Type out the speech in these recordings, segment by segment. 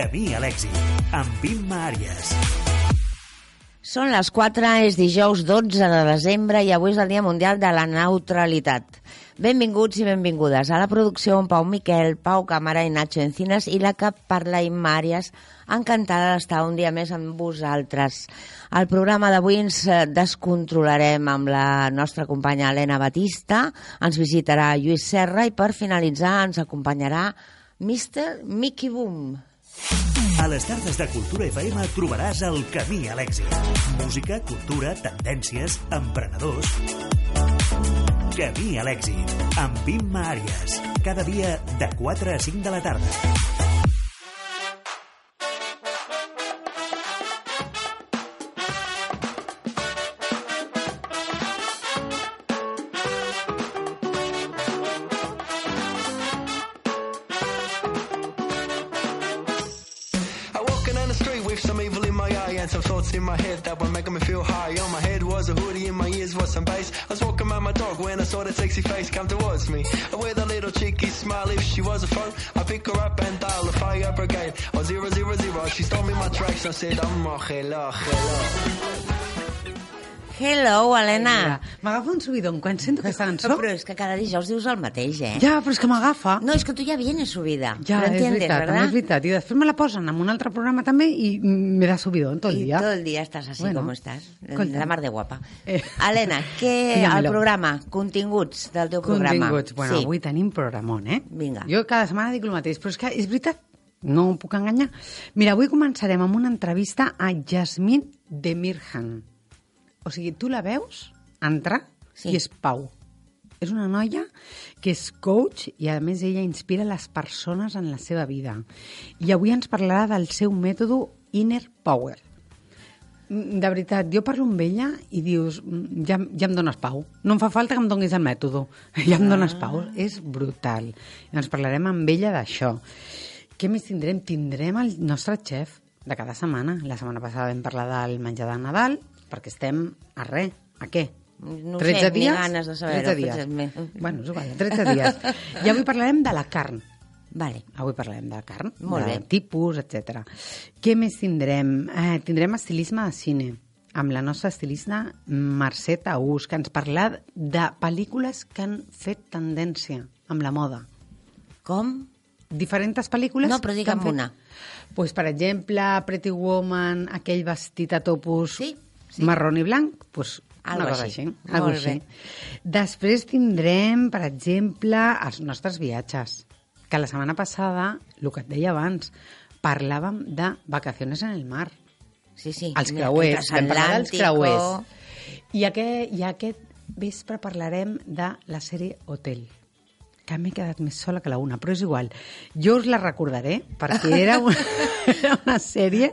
Camí a l'èxit, amb Imma Àries. Són les 4, és dijous 12 de desembre i avui és el Dia Mundial de la Neutralitat. Benvinguts i benvingudes a la producció en Pau Miquel, Pau Càmera i Nacho Encinas i la que parla Imma Àries, encantada d'estar un dia més amb vosaltres. Al programa d'avui ens eh, descontrolarem amb la nostra companya Helena Batista, ens visitarà Lluís Serra i per finalitzar ens acompanyarà Mr. Mickey Boom. A les tardes de Cultura FM trobaràs el camí a l'èxit. Música, cultura, tendències, emprenedors... Camí a l'èxit, amb Imma Àries. Cada dia de 4 a 5 de la tarda. She stole me my tracks. I said, I'm hello, hello. Hello, Helena. M'agafa un subidon quan sento aquesta cançó. Però és que cada dijous dius el mateix, eh? Ja, però és que m'agafa. No, és que tu ja vienes subida. Ja, ¿Lo és entiendes, veritat, verdad? és veritat. I després me la posen en un altre programa també i me da subidón tot el dia. todo el día estás así Bueno, como estás. escolta. La mar de guapa. Eh. Helena, què al programa? Continguts del teu programa. Continguts. Bueno, sí. avui tenim programón, eh? Vinga. Jo cada setmana dic el mateix, però és que és veritat, no em puc enganyar. Mira, avui començarem amb una entrevista a Jasmine Demirhan. O sigui, tu la veus entrar Sí. i és Pau. És una noia que és coach i, a més, ella inspira les persones en la seva vida. I avui ens parlarà del seu mètode Inner Power. Mm, De veritat, jo parlo amb ella i dius, mm, ja, ja em dones pau. No em fa falta que em donis el mètode. Ja em dones pau. És brutal. I ens parlarem amb ella d'això. Què més tindrem? Tindrem el nostre xef de cada setmana. La setmana passada vam parlar del menjar de Nadal, perquè estem a res. A què? No ho sé, ni ganes de saber-ho, 13 dies. Bueno, és igual, 13 dies. I avui parlarem de la carn. Vale. Avui parlarem de carn, Molt de bé. tipus, etc. Què més tindrem? Eh, tindrem estilisme de cine amb la nostra estilista Mercè Taús, que ens parla de pel·lícules que han fet tendència amb la moda. Com? Diferents pel·lícules... No, però digue'm fet- una. Pues, per exemple, Pretty Woman, aquell vestit a topus Sí, sí. marró i blanc, pues, Algo una cosa així. així. Algo així. Després tindrem, per exemple, els nostres viatges. Que la setmana passada, el que et deia abans, parlàvem de vacaciones en el mar. Sí, sí. Els creuers, vam parlar dels creuers. I aquest, I aquest vespre parlarem de la sèrie Hotel que m'he quedat més sola que la una, però és igual. Jo us la recordaré, perquè era una, era una sèrie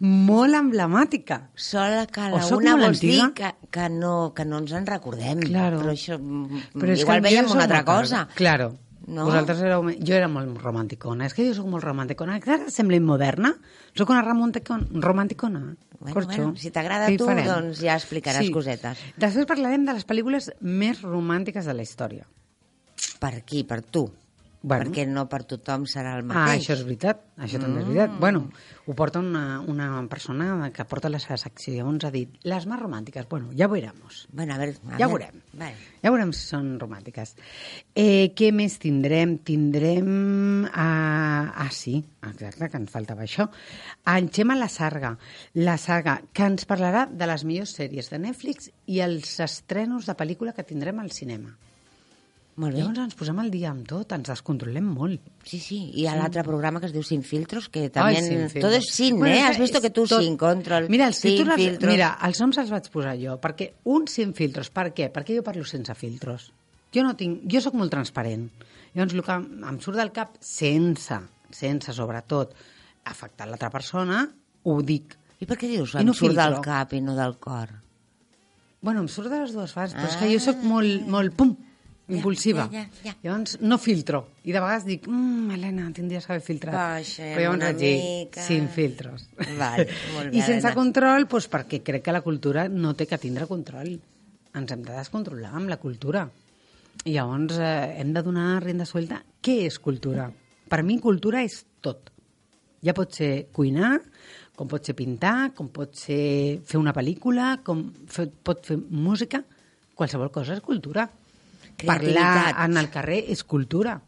molt emblemàtica. Sola que la soc una vols dir que, que, no, que no ens en recordem. Claro. Però això... Però igual veiem una soc altra cosa. tarda. Claro. No? Vosaltres éreu... Jo era molt romanticona. És que jo sóc molt romanticona. Que ara sembla immoderna. Sóc una romanticona. romanticona. Bueno, Corxo. bueno, si t'agrada tu, farem? doncs ja explicaràs cosetes. Després parlarem de les pel·lícules més romàntiques de la història. Per qui? Per tu? Bueno. Perquè no per tothom serà el Ah, mateix. això és veritat, això també és veritat. Bueno, ho porta una, una persona que porta seva secció, llavors ha dit, les més romàntiques, bueno, ja ho veurem. Bueno, a veure... A Ja ho veurem. Vale. Ja veurem si són romàntiques. Eh, què més tindrem? Tindrem... Ah, ah, sí, exacte, que ens faltava això. En Xema La Sarga, La Saga, que ens parlarà de les millors sèries de Netflix i els estrenos de pel·lícula que tindrem al cinema. Molt bé. Llavors ens posem al dia amb tot, ens descontrolem molt. Sí, sí. I a l'altre programa que es diu Sin Filtros, que també... Sin Todo es sin, Bueno, eh? és Has visto és que tu tot- sin control, Mira, els sin títols, filtros... mira, els noms els vaig posar jo, perquè un sin filtros, per què? Perquè jo parlo sense filtros. Jo no tinc, jo sóc molt transparent. Llavors, el que em surt del cap, sense, sense, sobretot, afectar l'altra persona, ho dic. I per què dius em no surt del filtro. cap i no del cor? Bueno, em surt de les dues fases, però és que jo sóc molt, molt, pum, impulsiva. Ja, ja, ja. Llavors, no filtro. I de vegades dic, mmm, Helena, tindries que haver filtrat. Baixem però llavors una vaig dir, mica. sin filtros. Val, molt bé, I sense Helena. control, doncs perquè crec que la cultura no té que tindre control. Ens hem de descontrolar amb la cultura. I llavors eh, hem de donar renda suelta. Què és cultura? Per mi cultura és tot. Ja pot ser cuinar, com pot ser pintar, com pot ser fer una pel·lícula, com fer, pot fer música, qualsevol cosa és cultura. Parlar Creativitat. en el carrer és cultura.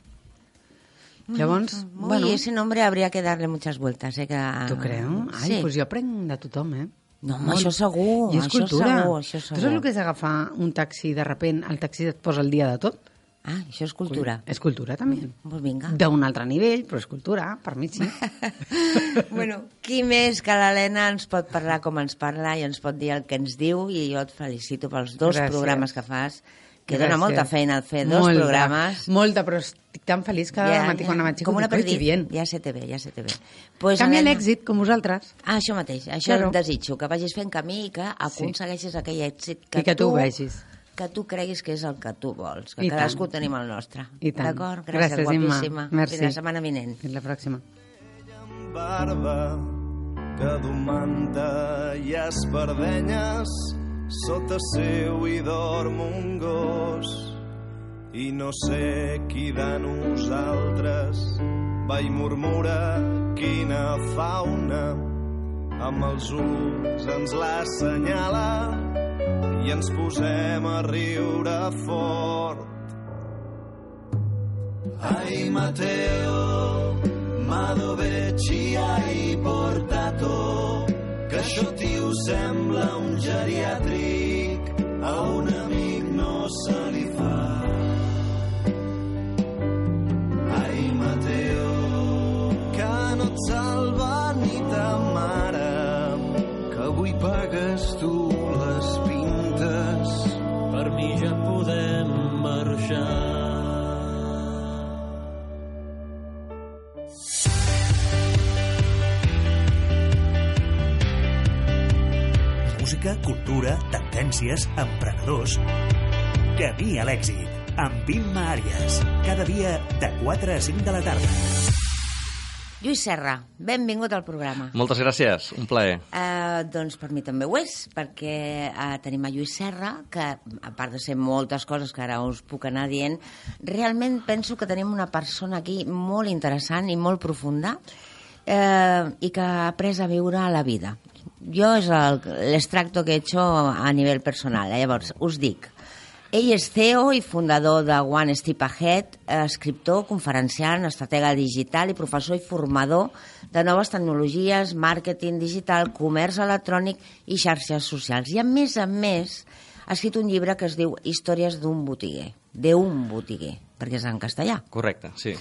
Llavors, Uy, bueno, ese nombre habría que darle muchas vueltas, eh? Que... tu creus? Ai, sí. doncs jo aprenc de tothom, eh? No, home, això segur, I és això cultura. segur, això Tu segur. saps el que és agafar un taxi de repent el taxi et posa el dia de tot? Ah, això és cultura. És cultura, també. Pues vinga. D'un altre nivell, però és cultura, per mi sí. bueno, qui més que l'Helena ens pot parlar com ens parla i ens pot dir el que ens diu i jo et felicito pels dos Gràcies. programes que fas, que Gràcies. dona molta feina al fer dos molta, programes. Molta, però estic tan feliç cada ja, matí quan m'aixeco. com una dic, "Oi, que perdit. bien. Ja se te ve, ja se te ve. Pues, Canvia Helena- l'èxit, com vosaltres. Ah, això mateix, això Claro. et desitjo, que vagis fent camí i que aconsegueixis aquell èxit que, I que tu ho vegis. que tu creguis que és el que tu vols, que I cadascú tant. tenim el nostre. I tant. D'acord? Gràcies, Gràcies, Imma. guapíssima. Merci. Fins la setmana vinent. Fins la pròxima. barba que du manta i espardenyes sota seu hi dorm un gos. I no sé qui de nosaltres va i murmura quina fauna. Amb els ulls ens l'assenyala i ens posem a riure fort. Ai Mateo, ma dove ci hai portato? Que això tio sembla un geriàtric, a un amic no se li fa. Ai Mateo, que no et salva ni ta mare, que avui pagues tu les pintes. Per mi ja podem marxar. Música, cultura, tendències, emprenedors... Camí a l'èxit, amb Imma Àrias. Cada dia de 4 a 5 de la tarda. Lluís Serra, benvingut al programa. Moltes gràcies, un plaer. Uh, doncs per mi també ho és, perquè uh, tenim a Lluís Serra, que a part de ser moltes coses que ara us puc anar dient, realment penso que tenim una persona aquí molt interessant i molt profunda eh, i que ha après a viure a la vida. Jo és el- l'extracto que he hecho a nivell personal. Eh? Llavors, us dic, ell és CEO i fundador de One Step Ahead, eh, escriptor, conferenciant, estratega digital i professor i formador de noves tecnologies, màrqueting digital, comerç electrònic i xarxes socials. I a més a més ha escrit un llibre que es diu Històries d'un botiguer, de un botiguer, perquè és en castellà. Correcte, sí.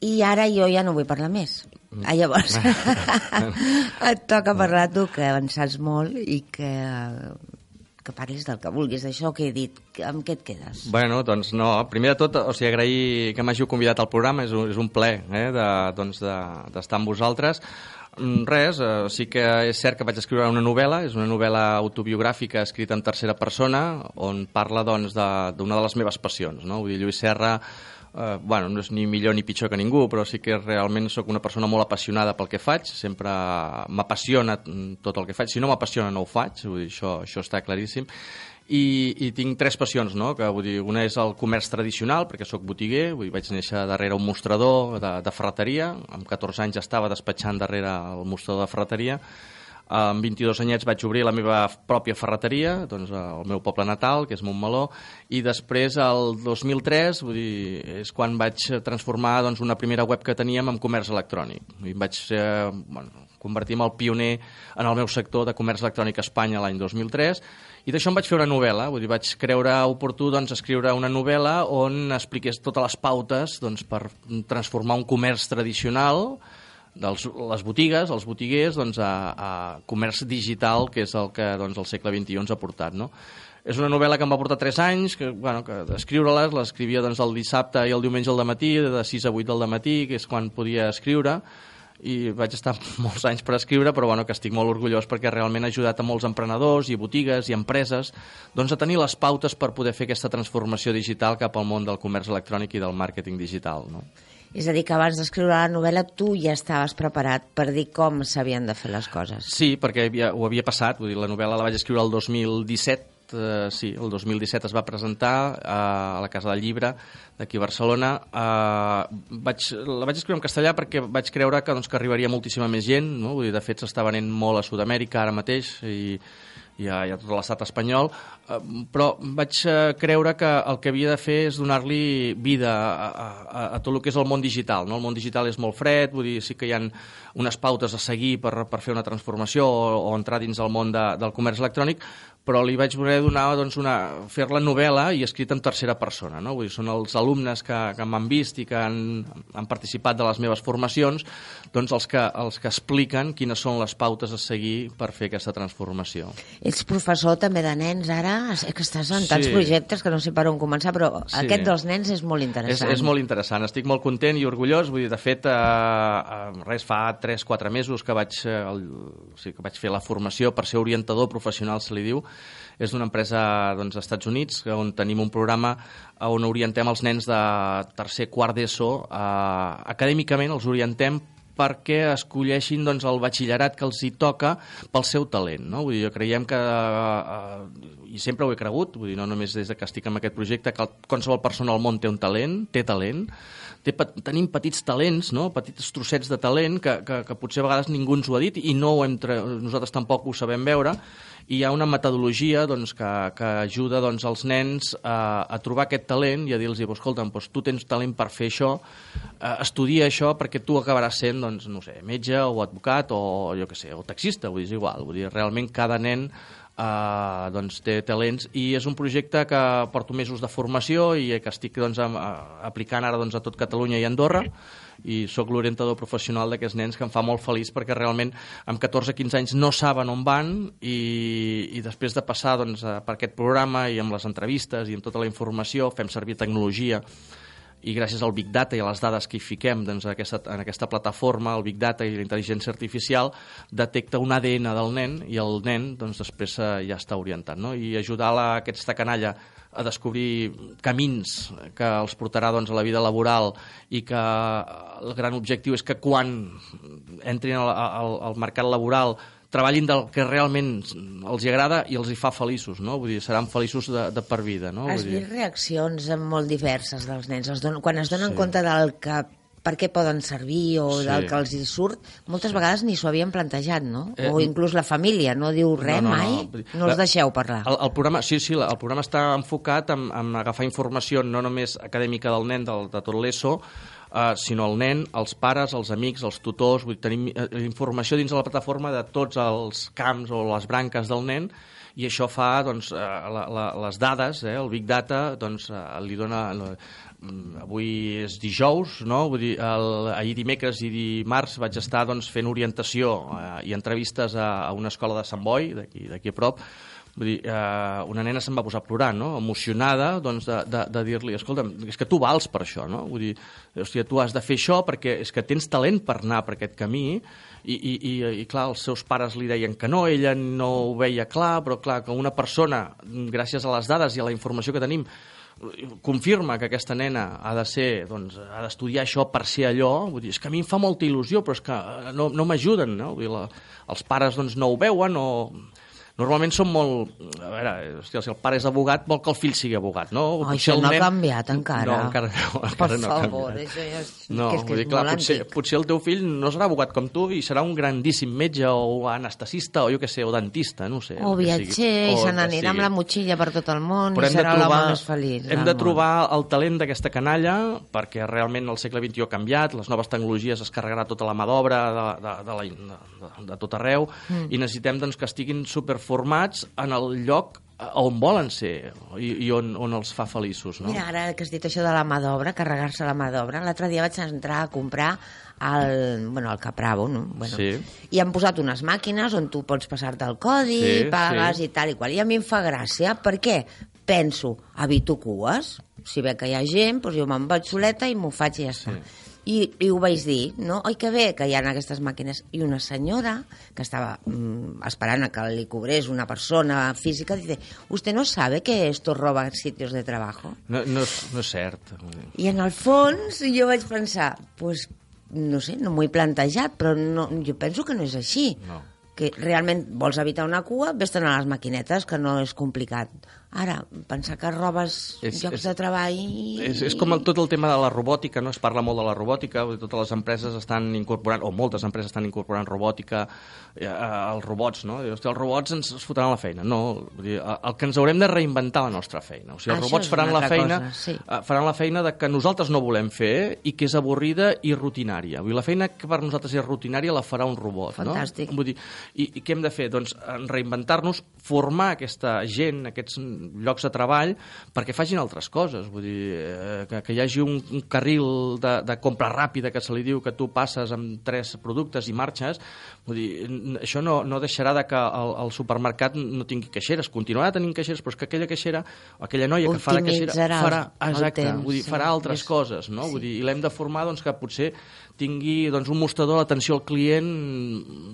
I ara jo ja no vull parlar més. Ah, llavors, et toca parlar tu, que en saps molt i que, que parlis del que vulguis, d'això que he dit. Amb què et quedes? Bueno, doncs no, primer de tot, o sigui, agrair que m'hàgiu convidat al programa, és un, és un ple eh, de, doncs de, d'estar amb vosaltres. Mm, Res, eh, sí que és cert que vaig escriure una novel·la, és una novel·la autobiogràfica escrita en tercera persona, on parla doncs, de- d'una de les meves passions. No? Vull dir, Lluís Serra eh, bueno, no és ni millor ni pitjor que ningú, però sí que realment sóc una persona molt apassionada pel que faig, sempre m'apassiona tot el que faig, si no m'apassiona no ho faig, vull dir, això, això està claríssim, i, i tinc tres passions, no? que vull dir, una és el comerç tradicional, perquè sóc botiguer, vull dir, vaig néixer darrere un mostrador de, de ferreteria, amb 14 anys estava despatxant darrere el mostrador de ferreteria, amb 22 anyets vaig obrir la meva pròpia ferreteria, doncs al meu poble natal, que és Montmeló, i després, el 2003, vull dir, és quan vaig transformar doncs, una primera web que teníem en comerç electrònic. I em vaig eh, bueno, convertir en el pioner en el meu sector de comerç electrònic a Espanya l'any 2003, i d'això em vaig fer una novel·la, vull dir, vaig creure oportú doncs, escriure una novel·la on expliqués totes les pautes doncs, per transformar un comerç tradicional dels, les botigues, els botiguers, doncs, a, a comerç digital, que és el que doncs, el segle XXI ens ha portat. No? És una novel·la que em va portar 3 anys, que, bueno, que escriure-les, l'escrivia doncs, el dissabte i el diumenge al matí, de 6 a 8 del matí, que és quan podia escriure, i vaig estar molts anys per escriure, però bueno, que estic molt orgullós perquè realment ha ajudat a molts emprenedors i botigues i empreses doncs, a tenir les pautes per poder fer aquesta transformació digital cap al món del comerç electrònic i del màrqueting digital. No? És a dir, que abans d'escriure la novel·la tu ja estaves preparat per dir com s'havien de fer les coses. Sí, perquè havia, ho havia passat, vull dir, la novel·la la vaig escriure el 2017, eh, sí, el 2017 es va presentar eh, a la Casa del Llibre d'aquí a Barcelona. Eh, vaig, la vaig escriure en castellà perquè vaig creure que, doncs, que arribaria moltíssima més gent, no? Vull dir, de fet s'està venent molt a Sud-amèrica ara mateix i, i a, i a tot l'estat espanyol, eh, però vaig eh, creure que el que havia de fer és donar-li vida a, a, a tot el que és el món digital. No? El món digital és molt fred, vull dir, sí que hi ha unes pautes a seguir per, per fer una transformació o, o entrar dins el món de, del comerç electrònic, però li vaig voler donar doncs, una, fer-la novel·la i escrita en tercera persona. No? Vull dir, són els alumnes que, que m'han vist i que han, han participat de les meves formacions doncs els, que, els que expliquen quines són les pautes a seguir per fer aquesta transformació. Ets professor també de nens ara, és que estàs en tants Sí. projectes que no sé per on començar, però Sí. aquest dels nens és molt És, interessant. és molt interessant, estic molt content i orgullós, vull dir, de fet, eh, eh, res, fa 3-4 mesos que vaig, eh, el, o sigui, que vaig fer la formació per ser orientador professional, se li diu, és d'una empresa doncs, als Estats Units, on tenim un programa on orientem els nens de tercer, quart d'ESO, eh, acadèmicament els orientem perquè escolleixin doncs, el batxillerat que els hi toca pel seu talent. No? Vull dir, jo creiem que, eh, i sempre ho he cregut, vull dir, no només des de que estic en aquest projecte, que qualsevol persona al món té un talent, té talent, té, tenim petits talents, no? petits trossets de talent que, que, que potser a vegades ningú ens ho ha dit i no ho hem tre... nosaltres tampoc ho sabem veure i hi ha una metodologia doncs, que, que ajuda doncs, els nens a, a trobar aquest talent i a dir-los, escolta, doncs, tu tens talent per fer això, eh, estudia això perquè tu acabaràs sent, doncs, no sé, metge o advocat o jo què sé, o taxista, vull dir, és igual, vull dir, realment cada nen Uh, doncs té talents i és un projecte que porto mesos de formació i que estic doncs, am, a, aplicant ara doncs, a tot Catalunya i Andorra i sóc l'orientador professional d'aquests nens que em fa molt feliç perquè realment amb 14-15 anys no saben on van i, i després de passar doncs, per aquest programa i amb les entrevistes i amb tota la informació fem servir tecnologia i gràcies al Big Data i a les dades que hi fiquem doncs, en, aquesta, en aquesta plataforma, el Big Data i la intel·ligència artificial, detecta un ADN del nen i el nen doncs, després eh, ja està orientat. No? I ajudar la, aquesta canalla a descobrir camins que els portarà doncs, a la vida laboral i que el gran objectiu és que quan entrin al, al, al mercat laboral treballin del que realment els hi agrada i els hi fa feliços, no? Vull dir, seran feliços de, de per vida, no? Has Vull dir... vist reaccions molt diverses dels nens. Els don... Quan es donen Sí. compte del que per què poden servir o Sí. del que els hi surt, moltes vegades ni s'ho havien plantejat, no? Eh, o inclús la família no diu res No, no, no. mai, Vull dir, no els deixeu parlar. El, el programa, sí, sí, el programa està enfocat en, en agafar informació no només acadèmica del nen, del, de tot l'ESO, eh, sinó el nen, els pares, els amics, els tutors, vull tenim eh, informació dins de la plataforma de tots els camps o les branques del nen i això fa, doncs, eh, la, la, les dades, eh, el Big Data, doncs, eh, li dona... mm, Avui és dijous, no? Vull dir, el, ahir dimecres i dimarts vaig estar doncs, fent orientació eh, i entrevistes a, a una escola de Sant Boi, d'aquí a prop, Vull dir, eh, una nena se'n va posar a plorar, no? emocionada, doncs, de, de, de dir-li, escolta, és que tu vals per això, no? Vull dir, hòstia, tu has de fer això perquè és que tens talent per anar per aquest camí i, i, i, i clar, els seus pares li deien que no, ella no ho veia clar, però clar, que una persona, gràcies a les dades i a la informació que tenim, confirma que aquesta nena ha de ser, doncs, ha d'estudiar això per ser allò, vull dir, és que a mi em fa molta il·lusió, però és que eh, no, no m'ajuden, no? Vull dir, la, els pares doncs, no ho veuen o... Normalment són molt... A veure, hòstia, si el pare és abogat, vol que el fill sigui abogat, no? Oh, això no ha canviat encara. No, encara no. Per Encara no ha favor, canviat. això ja és, No, que és, que és dir, clar, potser, antic. potser el teu fill no serà abogat com tu i serà un grandíssim metge o anestesista o jo què sé, o dentista, no sé. O que viatger, sigui. i O se que n'anirà amb la motxilla per tot el món Però i de serà l'home més feliç hem de món. trobar el talent d'aquesta canalla perquè realment el segle XXI ha canviat, les noves tecnologies es carregarà tota la mà d'obra de, de, de, la, de, de tot arreu mm. i necessitem doncs, que estiguin superformats en el lloc on volen ser i, i on, on els fa feliços. No? Mira, ara que has dit això de la mà d'obra, carregar-se la mà d'obra, l'altre dia vaig entrar a comprar al, bueno, al Capravo, no? Bueno, Sí. i han posat unes màquines on tu pots passar-te el codi, Sí, pagues sí. i tal i qual. I a mi em fa gràcia, perquè penso, evito cues, si ve que hi ha gent, doncs jo me'n vaig soleta i m'ho faig i ja està. I, I ho vaig dir, no? Oi que bé que hi ha aquestes màquines. I una senyora que estava mm, esperant a que li cobrés una persona física, dice, ¿usted no sabe que esto roba sitios de trabajo? No, no, és, no és cert. I en el fons jo vaig pensar, pues, no sé, no m'ho he plantejat, però no, jo penso que no és així. No. Que realment vols evitar una cua, vés-te'n a les maquinetes, que no és complicat. Ara, pensar que robes És- llocs és- de treball... És, és com el, tot el tema de la robòtica, no? es parla molt de la robòtica, totes les empreses estan incorporant, o moltes empreses estan incorporant robòtica, eh, els robots, no? Dius, "Hosti, els robots ens, fotran la feina. No, vull dir, el que ens haurem de reinventar la nostra feina. O sigui, els Això robots faran la feina, cosa, sí. eh, faran la feina de que nosaltres no volem fer i que és avorrida i rutinària. Vull dir, la feina que per nosaltres és rutinària la farà un robot, Fantàstic. no? Vull dir, i, I què hem de fer? Doncs eh, reinventar-nos, formar aquesta gent, aquests llocs de treball, perquè facin altres coses. Vull dir, eh, que, que hi hagi un, un carril de, de compra ràpida que se li diu que tu passes amb tres productes i marxes. Vull dir, això no, no deixarà de que el, el supermercat no tingui caixeres. Continuarà tenint caixeres, però és que aquella caixera, aquella noia que fa de caixera, farà, exacte, temps, vull dir, sí. farà altres És- coses, no? sí. Vull dir, i l'hem de formar doncs, que potser tingui doncs, un mostrador d'atenció al client,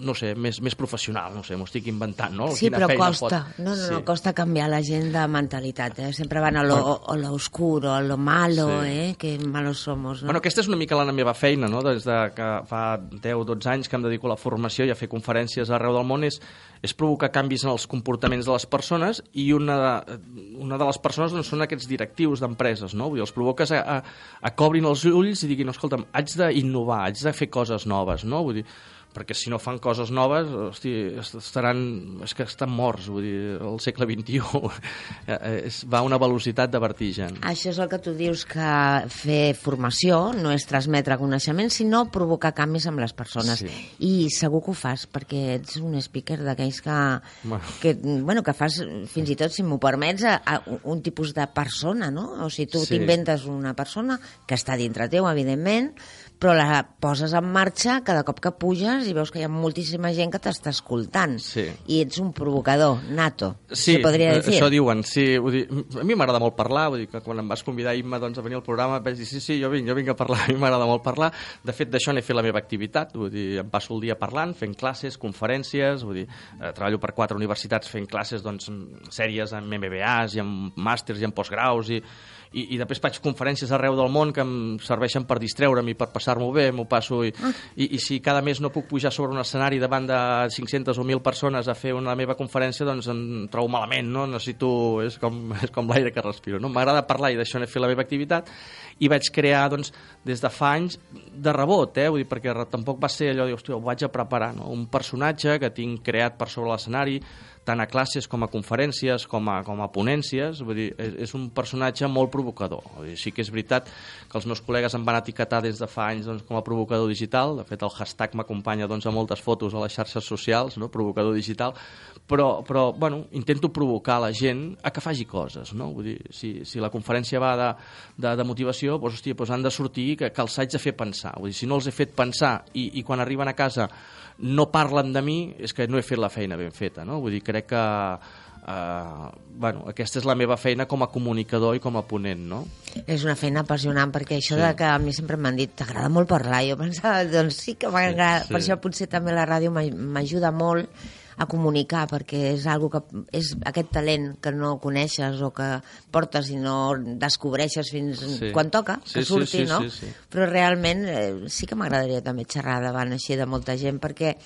no sé, més, més professional, no sé, m'ho estic inventant, no? Sí, Quina però costa. pot- No, no, no, Sí. costa canviar la gent de mentalitat, eh? Sempre van a lo, a lo oscuro, a lo malo, Sí. eh? Que malos somos, no? Bueno, aquesta és una mica la meva feina, no? Des de que fa 10-12 anys que em dedico a la formació i a fer conferències arreu del món és, és provocar canvis en els comportaments de les persones i una de, una de les persones doncs, són aquests directius d'empreses, no? Vull dir, els provoques a, a, a que obrin els ulls i diguin, escolta'm, haig d'innovar, haig de fer coses noves, no? Vull dir, perquè si no fan coses noves, hosti, est- estaran, és que estan morts, vull dir, el segle XXI eh, és, va a una velocitat de vertigen. Això és el que tu dius que fer formació no és transmetre coneixement, sinó provocar canvis amb les persones. Sí. I segur que ho fas, perquè ets un speaker d'aquells que, Bueno. que, bueno, que fas, fins i tot, si m'ho permets, a, a un- un tipus de persona, no? O sigui, tu Sí. t'inventes una persona que està dintre teu, evidentment, però la poses en marxa cada cop que puges i veus que hi ha moltíssima gent que t'està escoltant. Sí. I ets un provocador nato, Sí, podria eh, dir. això diuen, sí. Vull dir, a mi m'agrada molt parlar, vull dir que quan em vas convidar, Imma, doncs, a venir al programa, vaig dir, sí, sí, jo vinc, jo vinc a parlar, a mi m'agrada molt parlar. De fet, d'això n'he fet la meva activitat, vull dir, em passo el dia parlant, fent classes, conferències, vull dir, eh, treballo per quatre universitats fent classes, doncs, sèries amb MBAs i amb màsters i amb postgraus i, i, i després faig conferències arreu del món que em serveixen per distreure'm i per passar-m'ho bé, m'ho passo i, i, i si cada mes no puc pujar sobre un escenari davant de 500 o 1.000 persones a fer una meva conferència, doncs em trobo malament, no? Necessito... És com, és com l'aire que respiro, no? M'agrada parlar i d'això n'he fet la meva activitat i vaig crear, doncs, des de fa anys de rebot, eh? Vull dir, perquè tampoc va ser allò de, hòstia, ho vaig a preparar, no? Un personatge que tinc creat per sobre l'escenari, tant a classes com a conferències, com a, com a ponències, vull dir, és, és un personatge molt provocador. Vull dir, sí que és veritat que els meus col·legues em van etiquetar des de fa anys doncs, com a provocador digital, de fet el hashtag m'acompanya doncs, a moltes fotos a les xarxes socials, no? provocador digital, però, però bueno, intento provocar la gent a que faci coses, no? Vull dir, si, si la conferència va de, de, de motivació, doncs, hòstia, doncs han de sortir que, que els haig de fer pensar. Vull dir, si no els he fet pensar i, i quan arriben a casa no parlen de mi, és que no he fet la feina ben feta, no? Vull dir, crec que eh, bueno, aquesta és la meva feina com a comunicador i com a ponent, no? És una feina apassionant, perquè això Sí. de que a mi sempre m'han dit t'agrada molt parlar, jo pensava, doncs sí que m'agrada, Sí, per sí. això potser també la ràdio m'aj- m'ajuda molt a comunicar, perquè és algo que és aquest talent que no coneixes o que portes i no descobreixes fins Sí. quan toca, Sí, que sí, surti, sí, no? sí, sí. Però realment eh, sí que m'agradaria també xerrar davant així de molta gent, perquè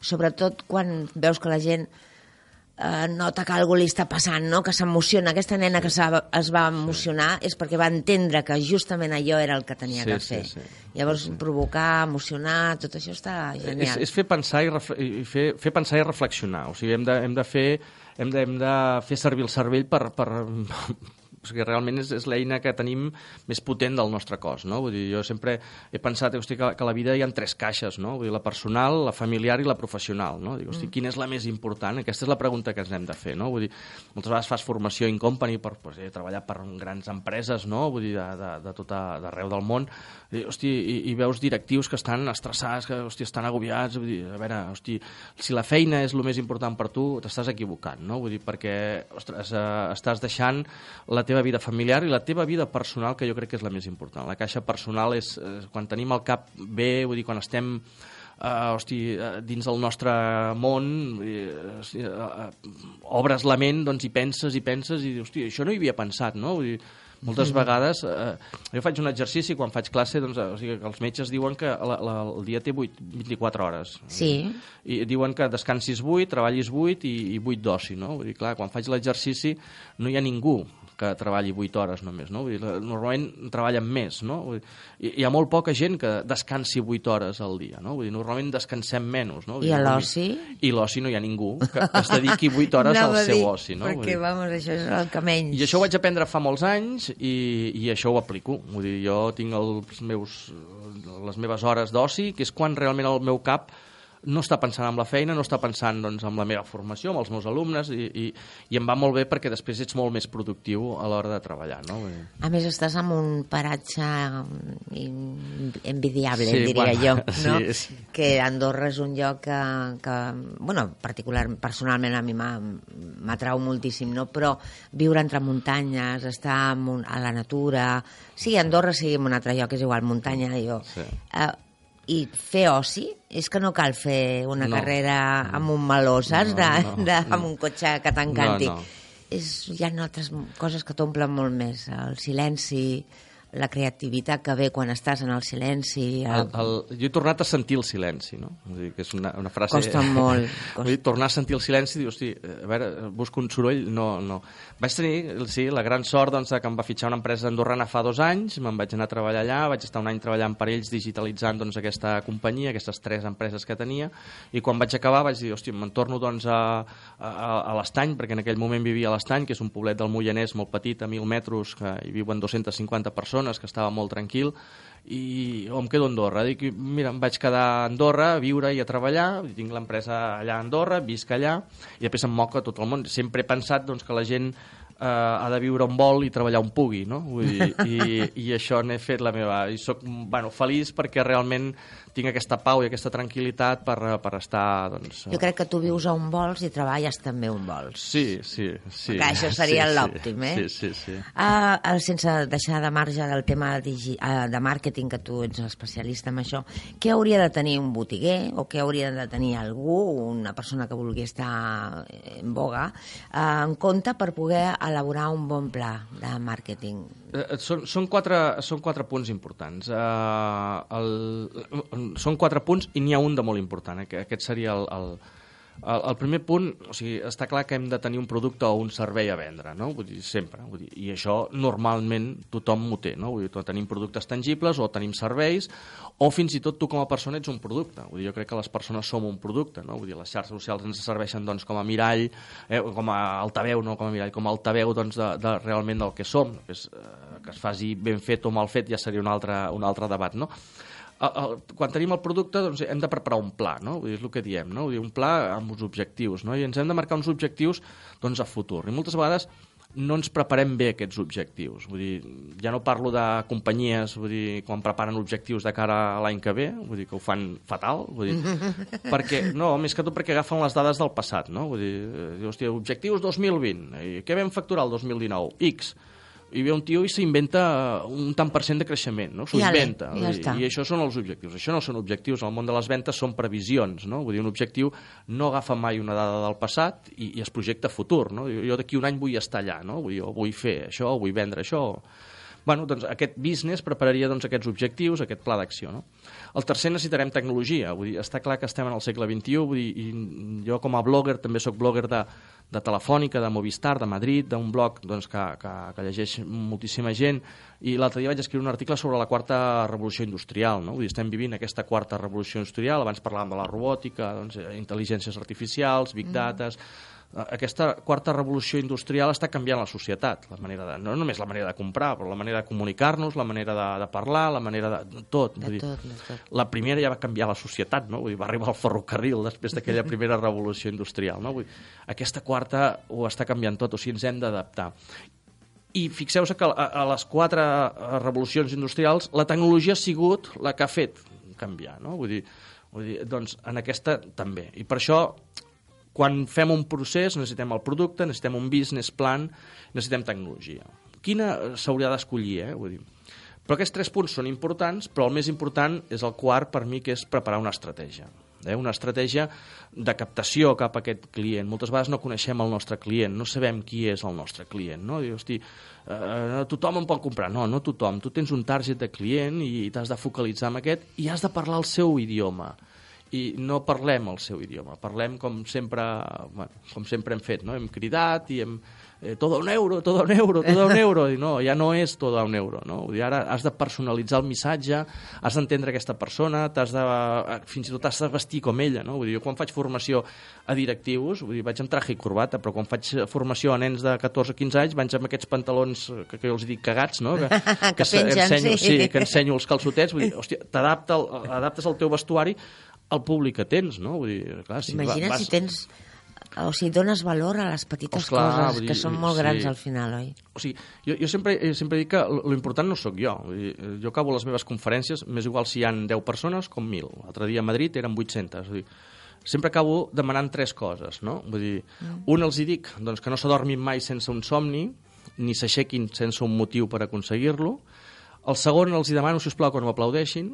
sobretot quan veus que la gent eh, nota que algú li està passant, no? que s'emociona. Aquesta nena que es va emocionar és perquè va entendre que justament allò era el que tenia Sí, que sí, fer. sí. Llavors, provocar, emocionar, tot això està És, genial. és fer pensar i, refle i fer, fer pensar i reflexionar. O sigui, hem de, hem de fer hem de, hem de fer servir el cervell per, per, o sigui, realment és, és l'eina que tenim més potent del nostre cos, no? Vull dir, jo sempre he pensat hosti, que, que a la vida hi ha tres caixes, no? Vull dir, la personal, la familiar i la professional, no? Dic, hosti, quina és la més important? Aquesta és la pregunta que ens hem de fer, no? Vull dir, moltes vegades fas formació in company per pues, eh, treballar per grans empreses, no? Vull dir, de, de, de tot d'arreu del món, hosti, i, i veus directius que estan estressats, que hosti, estan agobiats, vull dir, a veure, hosti, si la feina és el més important per tu, t'estàs equivocant, no? Vull dir, perquè ostres, eh, estàs deixant la teva vida familiar i la teva vida personal, que jo crec que és la més important. La caixa personal és eh, quan tenim el cap bé, vull dir, quan estem uh, hosti, uh, dins del nostre món uh, uh, obres la ment doncs, i penses i penses i dius, hosti, això no hi havia pensat no? Vull dir, Moltes vegades, eh, jo faig un exercici, quan faig classe, doncs, eh, o sigui, que els metges diuen que la, la, el dia té 8, 24 hores. Sí. I diuen que descansis 8, treballis 8 i, i 8 d'oci, no? Vull dir, clar, quan faig l'exercici no hi ha ningú que treballi 8 hores només, no? Vull dir, normalment treballen més, no? Vull dir, hi, ha molt poca gent que descansi 8 hores al dia, no? Vull dir, normalment descansem menys, no? Vull I a l'oci? I l'oci no hi ha ningú que, que es dediqui 8 hores Anava al seu dir, oci, no? Vull Perquè, dir, vamos, això és el que menys. i això ho vaig aprendre fa molts anys i, i això ho aplico. Vull dir, jo tinc els meus, les meves hores d'oci, que és quan realment el meu cap no està pensant en la feina, no està pensant doncs, en la meva formació, amb els meus alumnes, i, i, i em va molt bé perquè després ets molt més productiu a l'hora de treballar. No? A més, estàs en un paratge in- envidiable, Sí, diria bueno, jo, no? sí, sí. Que Andorra és un lloc que, que bueno, particular, personalment a mi m'atrau moltíssim, no? Però viure entre muntanyes, estar a la natura... Sí, Andorra sí, en un altre lloc, és igual, muntanya, jo... Sí. Eh, i fer oci és que no cal fer una No. carrera amb un meló, saps? No, de, no, de, no. amb un cotxe que t'encanti. No, no. És, hi ha altres coses que t'omplen molt més. El silenci, la creativitat que ve quan estàs en el silenci... El, el, jo he tornat a sentir el silenci, no? Vull dir que és una, una frase... Costa molt, Vull dir, tornar a sentir el silenci, dius, hosti, a veure, busco un soroll, no, no. Vaig tenir, sí, la gran sort doncs, que em va fitxar una empresa andorrana fa dos anys, me'n vaig anar a treballar allà, vaig estar un any treballant per ells digitalitzant doncs, aquesta companyia, aquestes tres empreses que tenia, i quan vaig acabar vaig dir, hòstia, me'n torno doncs, a, a, a l'Estany, perquè en aquell moment vivia a l'Estany, que és un poblet del Moianès molt petit, a 1.000 metres, que hi viuen 250 persones, que estava molt tranquil, i o em quedo a Andorra. Dic, mira, em vaig quedar a Andorra a viure i a treballar, tinc l'empresa allà a Andorra, visc allà, i després em moca tot el món. Sempre he pensat doncs, que la gent eh, ha de viure on vol i treballar on pugui, no? Vull dir, i, I això n'he fet la meva... I soc bueno, feliç perquè realment tinc aquesta pau i aquesta tranquil·litat per, per estar... Doncs, Jo crec que tu vius on vols i treballes també on vols. Sí, sí, sí. Que això seria sí, l'òptim, eh? Sí, sí, sí. Uh, uh, sense deixar de marge del tema digi uh, de màrqueting, que tu ets especialista en això, què hauria de tenir un botiguer o què hauria de tenir algú, una persona que vulgui estar en boga, uh, en compte per poder elaborar un bon pla de màrqueting? Eh, Són, són, quatre, són quatre punts importants. Uh, el, són quatre punts i n'hi ha un de molt important. Eh? que Aquest seria el, el, el, el primer punt, o sigui, està clar que hem de tenir un producte o un servei a vendre, no? Vull dir, sempre. Vull dir, I això normalment tothom ho té, no? Vull dir, tenim productes tangibles o tenim serveis o fins i tot tu com a persona ets un producte. Vull dir, jo crec que les persones som un producte, no? Vull dir, les xarxes socials ens serveixen doncs, com a mirall, eh, com a altaveu, no com a mirall, com a altaveu doncs, de, de, realment del que som. És, eh, que es faci ben fet o mal fet ja seria un altre, un altre debat, no? El, el, quan tenim el producte doncs, hem de preparar un pla, no? Vull dir, és el que diem, no? Vull dir, un pla amb uns objectius, no? I ens hem de marcar uns objectius doncs, a futur. I moltes vegades no ens preparem bé aquests objectius. Vull dir, ja no parlo de companyies, vull dir, quan preparen objectius de cara a l'any que ve, vull dir, que ho fan fatal, vull dir, perquè, no, més que tot perquè agafen les dades del passat, no? Vull dir, eh, hòstia, objectius 2020, i què vam facturar el 2019? X i ve un tio i s'inventa un tant per cent de creixement, no? S'ho inventa. ja està. I això són els objectius. Això no són objectius. Al món de les ventes són previsions, no? Vull dir, un objectiu no agafa mai una dada del passat i, i es projecta futur, no? Jo, jo d'aquí un any vull estar allà, no? Vull, jo vull fer això, vull vendre això... Bueno, doncs aquest business prepararia doncs, aquests objectius, aquest pla d'acció. No? El tercer necessitarem tecnologia. Vull dir, està clar que estem en el segle XXI, vull dir, i jo com a blogger també sóc blogger de, de Telefònica, de Movistar, de Madrid, d'un blog doncs, que, que, que llegeix moltíssima gent, i l'altre dia vaig escriure un article sobre la quarta revolució industrial. No? Vull dir, estem vivint aquesta quarta revolució industrial, abans parlàvem de la robòtica, doncs, intel·ligències artificials, big dates... Eh, Aquesta quarta revolució industrial està canviant la societat, la manera de, no només la manera de comprar, però la manera de comunicar-nos, la manera de, de parlar, la manera de... tot. De vull dir, tot, de tot. la primera ja va canviar la societat, no? Vull dir, va arribar el ferrocarril després d'aquella primera revolució industrial, no? Vull dir, aquesta quarta ho està canviant tot, o sigui, ens hem d'adaptar. I fixeu-vos que a, a les quatre eh, revolucions industrials la tecnologia ha sigut la que ha fet canviar, no? Vull dir, vull dir doncs en aquesta també. I per això quan fem un procés necessitem el producte, necessitem un business plan, necessitem tecnologia. Quina s'hauria d'escollir, eh? Vull dir, però aquests tres punts són importants, però el més important és el quart per mi, que és preparar una estratègia. eh? una estratègia de captació cap a aquest client. Moltes vegades no coneixem el nostre client, no sabem qui és el nostre client. No? Dius, hosti, eh, tothom em pot comprar. No, no tothom. Tu tens un target de client i t'has de focalitzar en aquest i has de parlar el seu idioma i no parlem el seu idioma, parlem com sempre, bueno, com sempre hem fet, no? hem cridat i hem, eh, todo un euro, todo un euro, todo un euro, i no, ja no és todo un euro, no? Vull dir, ara has de personalitzar el missatge, has d'entendre aquesta persona, t'has de, eh, fins i tot has de vestir com ella, no? Vull dir, jo quan faig formació a directius, vull dir, vaig en traje i corbata, però quan faig formació a nens de 14 o 15 anys, vaig amb aquests pantalons que, que jo els dic cagats, no? Que, Que se- pengen, ensenyo, sí. sí, que ensenyo els calçotets, vull dir, hòstia, t'adapta el- adaptes el teu vestuari al públic que tens, no? Vull dir, clar, si Imagina't va- vas... si tens... O sigui, dones valor a les petites Oh, clar, coses, vull que dir, són molt sí. grans al final, oi? O sigui, jo, jo sempre, eh, sempre dic que lo important no sóc jo. Vull dir, eh, jo acabo les meves conferències, m'és igual si hi han 10 persones com 1.000. L'altre dia a Madrid eren 800. Vull dir, sempre acabo demanant tres coses, no? Vull dir, un els hi dic doncs, que no s'adormin mai sense un somni, ni s'aixequin sense un motiu per aconseguir-lo. El segon els hi demano, si us plau, que no m'aplaudeixin,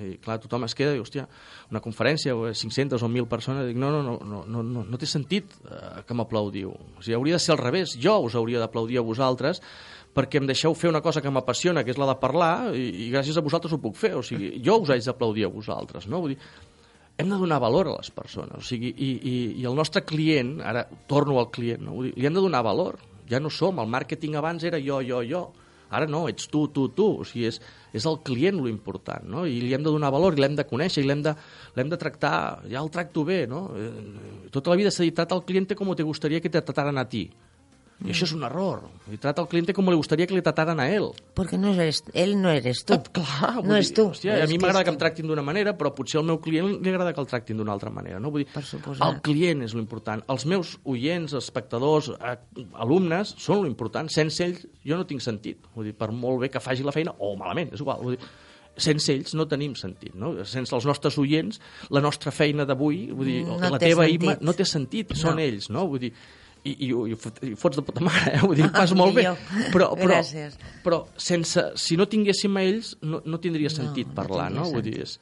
i clar, tothom es queda i hòstia, una conferència, o 500 o 1.000 persones, dic, no, no, no, no, no, no té sentit eh, que m'aplaudiu. O sigui, hauria de ser al revés, jo us hauria d'aplaudir a vosaltres perquè em deixeu fer una cosa que m'apassiona, que és la de parlar, i, i gràcies a vosaltres ho puc fer. O sigui, jo us haig d'aplaudir a vosaltres, no? Vull dir, hem de donar valor a les persones. O sigui, i, i, i el nostre client, ara torno al client, no? Vull dir, li hem de donar valor. Ja no som, el màrqueting abans era jo, jo, jo. Ara no, ets tu, tu, tu. O sigui, és, és el client lo important, no? I li hem de donar valor, i l'hem de conèixer, i l'hem de, de tractar... Ja el tracto bé, no? Eh, Tota la vida s'ha dit, trata al cliente como te gustaría que te trataran a ti. I això és un error. I trata al cliente como le gustaría que le trataran a él. Perquè no eres, ell no eres tu. Ah, clar, no dir, és tu. Hòstia, a És mi que m'agrada és que em tractin d'una manera, però potser al meu client li agrada que el tractin d'una altra manera. No? Vull dir, Per suposat. el client és l'important. Els meus oients, espectadors, alumnes, són l'important. Sense ells jo no tinc sentit. Vull dir, per molt bé que faci la feina, o malament, és igual. Vull dir, sense ells no tenim sentit, no? Sense els nostres oients, la nostra feina d'avui, vull dir, No la teva sentit. IMA no té sentit, són No. ells, no? Vull dir, i, i, i, i fots de puta mare, eh? Vull dir, ho fas molt bé. Millor. Però, però, Gràcies. però sense, si no tinguéssim a ells no, no tindria sentit no parlar, tindria no? Vull dir, és,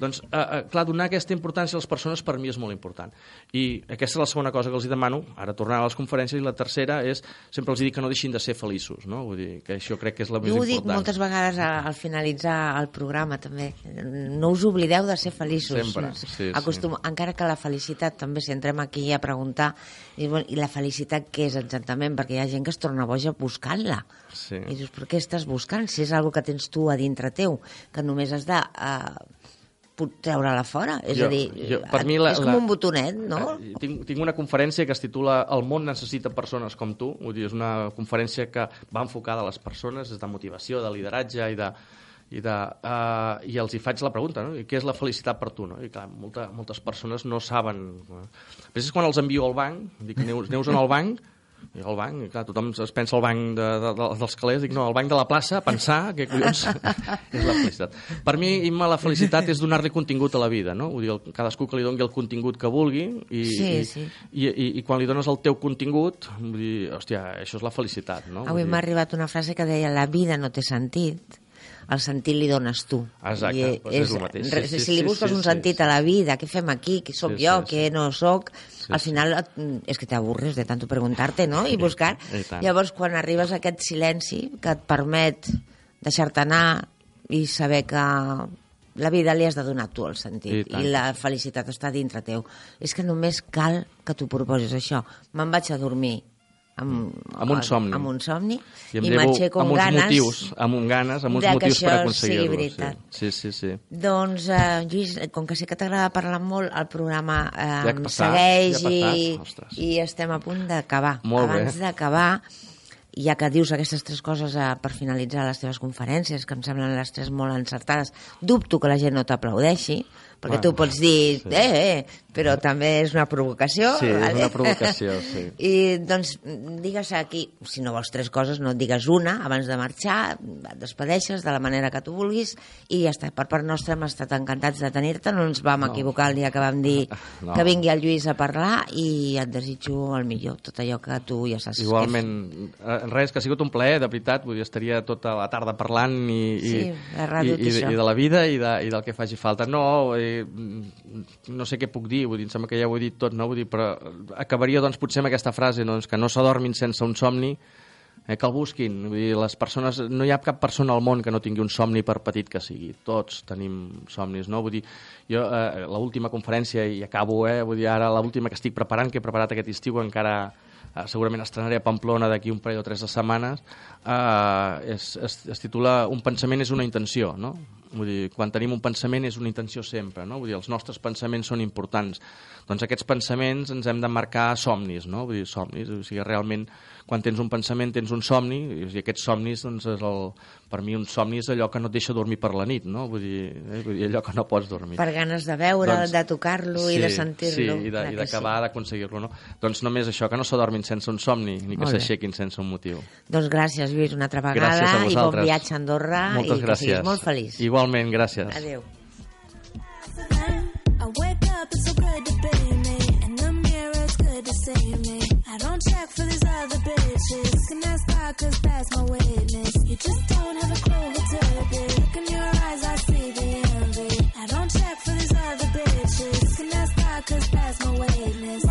doncs, eh, eh, clar, donar aquesta importància a les persones per mi és molt important. I aquesta és la segona cosa que els demano, ara tornant a les conferències, i la tercera és, sempre els dic que no deixin de ser feliços, no? Vull dir, que això crec que és la més Jo ho dic important. moltes vegades a- al finalitzar el programa, també. No us oblideu de ser feliços. Sempre, sí, sí. Acostum... Encara que la felicitat, també, si entrem aquí a preguntar, i, bueno, i la felicitat què és exactament? Perquè hi ha gent que es torna boja buscant-la. Sí. I dius, però què estàs buscant? Si és algo que tens tu a dintre teu, que només has de... Uh, treure-la fora. És Jo- a dir, jo- per mi la- és com la- un botonet, no? Eh, Tinc, tinc una conferència que es titula El món necessita persones com tu. Vull dir, és una conferència que va enfocada a les persones, des de motivació, de lideratge i de, i, de, uh, i els hi faig la pregunta, no? I què és la felicitat per tu? No? I clar, molta, moltes persones no saben... eh. Després és quan els envio al banc, dic, neus en el banc, i al banc, clar, tothom es pensa al banc de, de, de, dels calés, dic, no, al banc de la plaça, pensar que collons és la felicitat. Per mi, Imma, la felicitat és donar-li contingut a la vida, no? Vull dir, el- cadascú que li doni el contingut que vulgui i, Sí, i, sí. i, i, i quan li dones el teu contingut, vull dir, hòstia, això és la felicitat, no? Avui m'ha arribat una frase que deia la vida no té sentit, el sentit li dones tu. Exacte, I doncs és el mateix. Sí, sí, si li sí, busques sí, un sí, sentit sí. a la vida, què fem aquí, qui sóc Sí, jo, sí, què sí. no sóc, Sí, al sí. final et- és que t'avorres de tanto preguntarte, no?, i buscar. I tant. Llavors, quan arribes a aquest silenci que et permet deixar-te anar i saber que la vida li has de donar tu el I sentit tant. i la felicitat està dintre teu. És que només cal que tu proposis això. Me'n vaig a dormir amb, Amb un somni. amb un somni I em i m'aixeco amb amb uns ganes motius, amb un ganes, amb uns motius per veritat. Sí, sí, sí. sí. Doncs, eh, Lluís, com que sé que t'agrada parlar molt, el programa eh, Ja ha passat, segueix ja passat. i, i estem a punt d'acabar. Molt bé. Abans d'acabar, ja que dius aquestes tres coses eh, per finalitzar les teves conferències, que em semblen les tres molt encertades, dubto que la gent no t'aplaudeixi, perquè Bueno, tu pots dir, sí. eh, eh, però també és una provocació. Sí, és una provocació, sí. I doncs digues aquí, si no vols tres coses, no et digues una abans de marxar, et despedeixes de la manera que tu vulguis i ja està. Per part nostra hem estat encantats de tenir-te, no ens vam No. equivocar el dia que vam dir No. que vingui el Lluís a parlar i et desitjo el millor, tot allò que tu ja saps. Igualment, eh, res, que ha sigut un plaer, de veritat, vull dir, estaria tota la tarda parlant i, i, Sí, i, i, això. i de la vida i, de, i del que faci falta. No, eh, no sé què puc dir, vull dir, em sembla que ja ho he dit tot, no? Vull dir, però acabaria doncs, potser amb aquesta frase, doncs, que no s'adormin sense un somni, eh, que el busquin. Vull dir, les persones, no hi ha cap persona al món que no tingui un somni per petit que sigui. Tots tenim somnis, no? Vull dir, jo, eh, l'última conferència, i acabo, eh, vull dir, ara l'última que estic preparant, que he preparat aquest estiu, encara eh, segurament estrenaré a Pamplona d'aquí un parell o tres de setmanes, eh, és, es, es titula Un pensament és una intenció, no? Vull dir, quan tenim un pensament és una intenció sempre, no? Vull dir, els nostres pensaments són importants. Doncs aquests pensaments ens hem de marcar somnis, no? Vull dir, somnis, o sigui, realment, quan tens un pensament tens un somni, i aquests somnis, doncs, és el, per mi un somni és allò que no et deixa dormir per la nit, no? Vull dir, eh? Vull dir allò que no pots dormir. Per ganes de veure, Doncs, de tocar-lo i de sentir-lo. Sí, i que d'acabar sí. d'aconseguir-lo, no? Doncs només això, que no s'adormin sense un somni, ni que s'aixequin sense un motiu. Doncs gràcies, Lluís, una altra vegada. I bon viatge a Andorra. Moltes i que gràcies. siguis molt feliç. Igualment, gràcies. Adéu. I wake up, it's so good to be me. In the mirror, it's good to see me. I don't check for these other bitches. Can ask God, cause that's my witness. You just don't have a clue who to be. Look in your eyes, I see the envy. I don't check for these other bitches. Can ask God, cause that's my witness.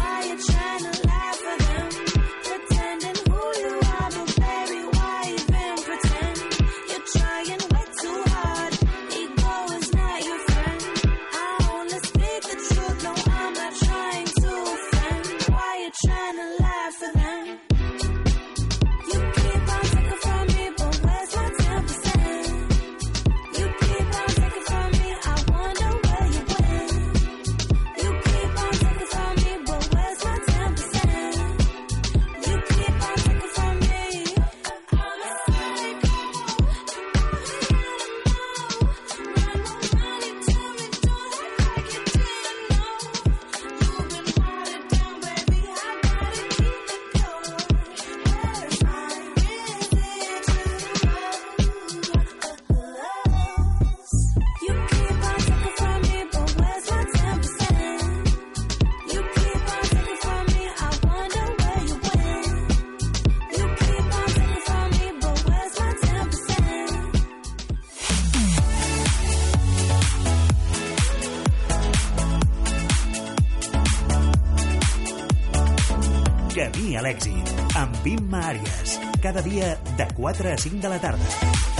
Amb Imma Àries. Cada dia de 4 a 5 de la tarda.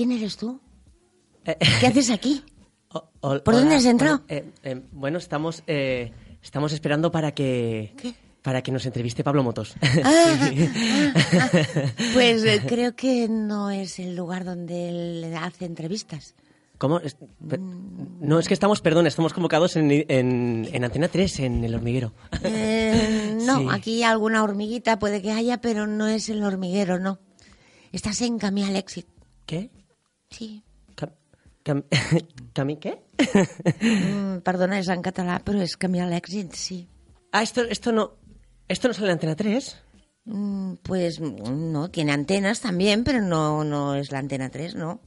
¿Quién eres tú? Eh, ¿Qué haces aquí? o- o- ¿Por dónde has entrado? eh, eh, bueno, estamos, eh, estamos esperando para que... Para que nos entreviste Pablo Motos. Ah, Sí. ah, ah. Pues creo que no es el lugar donde él hace entrevistas. ¿Cómo? Per- No, es que estamos, perdón, estamos convocados en, en, en Antena 3, en el hormiguero. No, Sí. aquí alguna hormiguita puede que haya, pero no es el hormiguero, no. Estás en Camí al Èxit. ¿Qué? Sí. Cam, cam, ¿Cami qué? Mm, perdona, es en català, però és Camí a l'èxit, sí. Ah, esto, esto no... ¿Esto no sale en Antena 3? Mm, pues no, tiene antenas también, pero no, no es la antena 3, ¿no?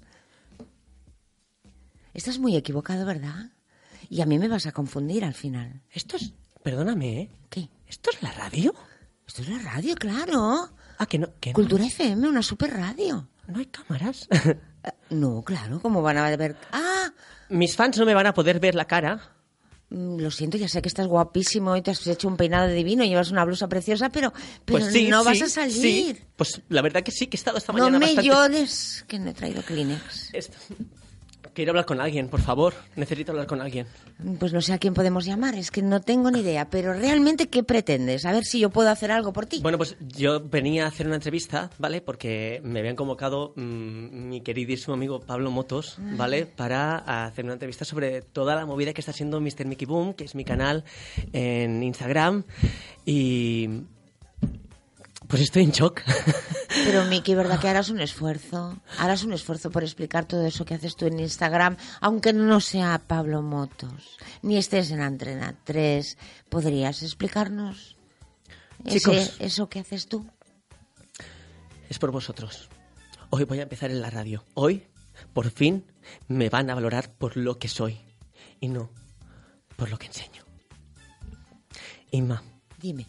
Estás muy equivocado, ¿verdad? Y a mí me vas a confundir al final. Esto es... Perdóname, ¿eh? ¿Qué? ¿Esto es la radio? Esto es la radio, claro. Ah, que no... Que no, Cultura FM, una super radio. no hay cámaras. No, claro, ¿cómo van a ver? Ah, Mis fans no me van a poder ver la cara. mm, lo siento, ya sé que estás guapísimo y te has hecho un peinado divino y llevas una blusa preciosa, pero, pero Pues sí, no vas a salir. sí. Pues la verdad que sí, que he estado esta no mañana me bastante... llores, que no he traído Kleenex. Esto- Quiero hablar con alguien, por favor. Necesito hablar con alguien. Pues no sé a quién podemos llamar, es que no tengo ni idea. Pero realmente, ¿qué pretendes? A ver si yo puedo hacer algo por ti. Bueno, pues yo venía a hacer una entrevista, ¿vale? Porque me habían convocado mm, mi queridísimo amigo Pablo Motos, ¿vale? Para hacer una entrevista sobre toda la movida que está haciendo Mr. Mickey Boom, que es mi canal en Instagram. Y... Pues estoy en shock. Pero Miki, ¿verdad que harás un esfuerzo? Harás un esfuerzo por explicar todo eso que haces tú en Instagram, aunque no sea Pablo Motos, ni estés en Antena 3. ¿Podrías explicarnos ese- Chicos. eso que haces tú? es por vosotros. Hoy voy a empezar en la radio. Hoy, por fin, me van a valorar por lo que soy y no por lo que enseño. Inma, Dime.